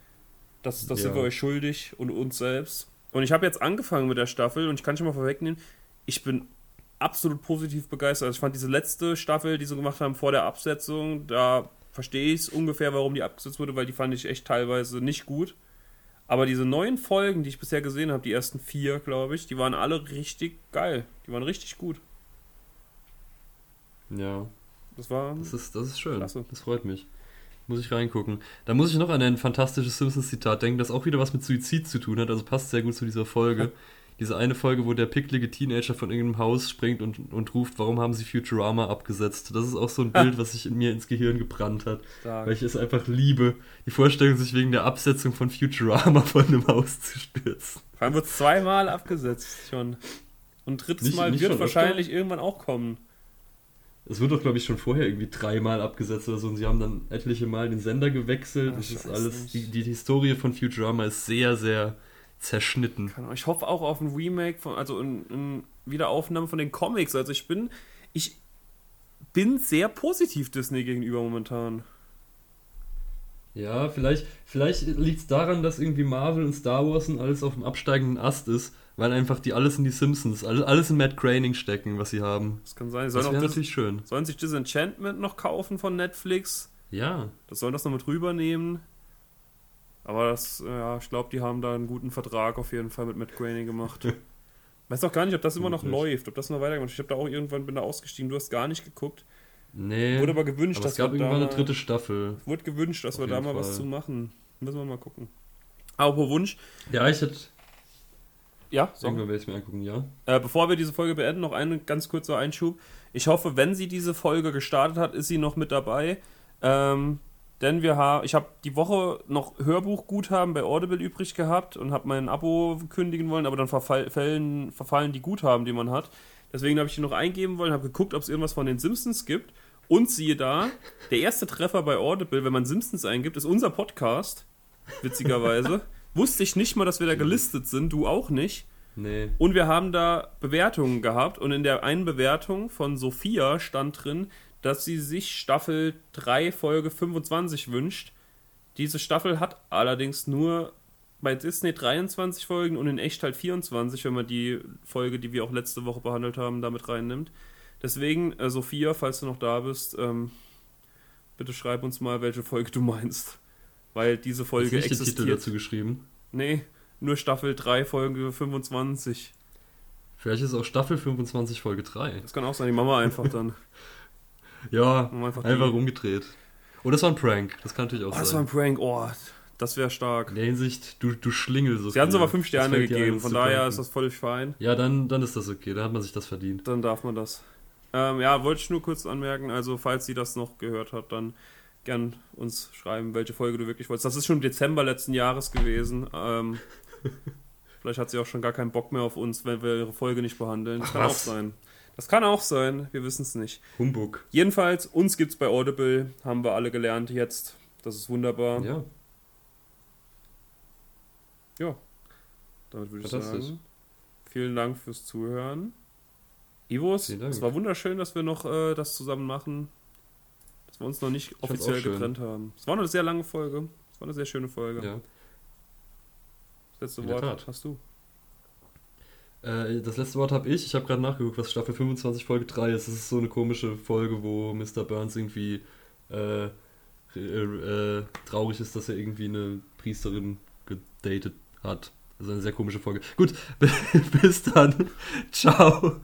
Das, das sind Ja. wir euch schuldig und uns selbst. Und ich habe jetzt angefangen mit der Staffel und ich kann schon mal vorwegnehmen, ich bin absolut positiv begeistert. Also ich fand diese letzte Staffel, die sie gemacht haben vor der Absetzung, da verstehe ich es ungefähr, warum die abgesetzt wurde, weil die fand ich echt teilweise nicht gut. Aber diese neuen Folgen, die ich bisher gesehen habe, die ersten vier, glaube ich, die waren alle richtig geil. Die waren richtig gut. Ja, Das war. das ist, das ist schön. Klasse. Das freut mich. Muss ich reingucken. Da muss ich noch an ein fantastisches Simpsons-Zitat denken, das auch wieder was mit Suizid zu tun hat. Also passt sehr gut zu dieser Folge. Diese eine Folge, wo der picklige Teenager von irgendeinem Haus springt und, und ruft, warum haben sie Futurama abgesetzt? Das ist auch so ein Bild, was sich in mir ins Gehirn gebrannt hat. stark. Weil ich es einfach liebe, die Vorstellung, sich wegen der Absetzung von Futurama von einem Haus zu stürzen. Vor allem wird es zweimal abgesetzt schon. Und drittes Nicht- Mal nicht wird wahrscheinlich irgendwann auch kommen. Es wird doch, glaube ich, schon vorher irgendwie dreimal abgesetzt oder so und sie haben dann etliche Mal den Sender gewechselt. Ach, das ist alles, die, die Historie von Futurama ist sehr, sehr zerschnitten. Ich hoffe auch auf ein Remake, von, also eine ein Wiederaufnahme von den Comics. Also ich bin, ich bin sehr positiv Disney gegenüber momentan. Ja, vielleicht, vielleicht liegt es daran, dass irgendwie Marvel und Star Wars und alles auf dem absteigenden Ast ist, weil einfach die alles in die Simpsons, alles, in Matt Groening stecken, was sie haben. Das kann sein. Sie Das Sollen, wäre natürlich schön. sollen sich Disenchantment noch kaufen von Netflix. Ja, Das sollen das noch mit rübernehmen. Aber das, ja, ich glaube, die haben da einen guten Vertrag auf jeden Fall mit Matt Groening gemacht. Weiß auch gar nicht, ob das immer noch läuft, ob das noch weitergemacht Ich habe da auch irgendwann bin da ausgestiegen, du hast gar nicht geguckt. nee. Wurde aber gewünscht, aber es dass gab wir da irgendwann eine dritte Staffel. Wurde gewünscht, dass Auf wir da mal was Fall. zu machen. Müssen wir mal gucken. Apropos Wunsch. Ja, ich hätte. Ja, so. Irgendwann werde ich mir angucken, ja. Äh, bevor wir diese Folge beenden, noch ein ganz kurzer Einschub. Ich hoffe, wenn sie diese Folge gestartet hat, ist sie noch mit dabei. Ähm, denn wir haben, ich habe die Woche noch Hörbuchguthaben bei Audible übrig gehabt und habe mein Abo kündigen wollen, aber dann verfallen, verfallen die Guthaben, die man hat. Deswegen habe ich die noch eingeben wollen, habe geguckt, ob es irgendwas von den Simpsons gibt. Und siehe da, der erste Treffer bei Audible, wenn man Simpsons eingibt, ist unser Podcast. Witzigerweise. Wusste ich nicht mal, dass wir da gelistet sind, du auch nicht. Nee. Und wir haben da Bewertungen gehabt und in der einen Bewertung von Sophia stand drin, dass sie sich Staffel 3 Folge 25 wünscht. Diese Staffel hat allerdings nur bei Disney 23 Folgen und in echt halt 24, wenn man die Folge, die wir auch letzte Woche behandelt haben, damit reinnimmt. Deswegen, äh, Sophia, falls du noch da bist, ähm, bitte schreib uns mal, welche Folge du meinst. Weil diese Hast Folge du nicht den Titel existiert. dazu geschrieben? Nee, nur Staffel 3, Folge 25. Vielleicht ist es auch Staffel 25, Folge 3. Das kann auch sein, die Mama einfach dann. Ja, einfach, einfach die, umgedreht. Oder das war ein Prank. Das kann natürlich auch oh, das war sein. ein Prank, oh, das wäre stark. In der Hinsicht, du, du Schlingel so Sie viel. sogar 5 Das Sterne gegeben, von daher ist das völlig fein. Ja, dann, dann ist das okay. Dann hat man sich das verdient. Dann darf man das. Ähm, ja, wollte ich nur kurz anmerken, also falls sie das noch gehört hat, dann gern uns schreiben, welche Folge du wirklich wolltest. Das ist schon im Dezember letzten Jahres gewesen. Ähm, vielleicht hat sie auch schon gar keinen Bock mehr auf uns, wenn wir ihre Folge nicht behandeln. Das Ach, kann auch was? sein. Das kann auch sein, wir wissen es nicht. Humbug. Jedenfalls, uns gibt's bei Audible, haben wir alle gelernt jetzt. Das ist wunderbar. Ja, Damit würde ich sagen, vielen Dank fürs Zuhören. Ivos, es war wunderschön, dass wir noch äh, das zusammen machen. Dass wir uns noch nicht offiziell getrennt haben. Es war eine sehr lange Folge. Es war eine sehr schöne Folge. ja. Das letzte In Wort hast du. Äh, das letzte Wort habe ich. Ich habe gerade nachgeguckt, was Staffel 25, Folge 3 ist. Das ist so eine komische Folge, wo Mr. Burns irgendwie äh, äh, traurig ist, dass er irgendwie eine Priesterin gedatet hat. Also eine sehr komische Folge. Gut, bis dann. Ciao.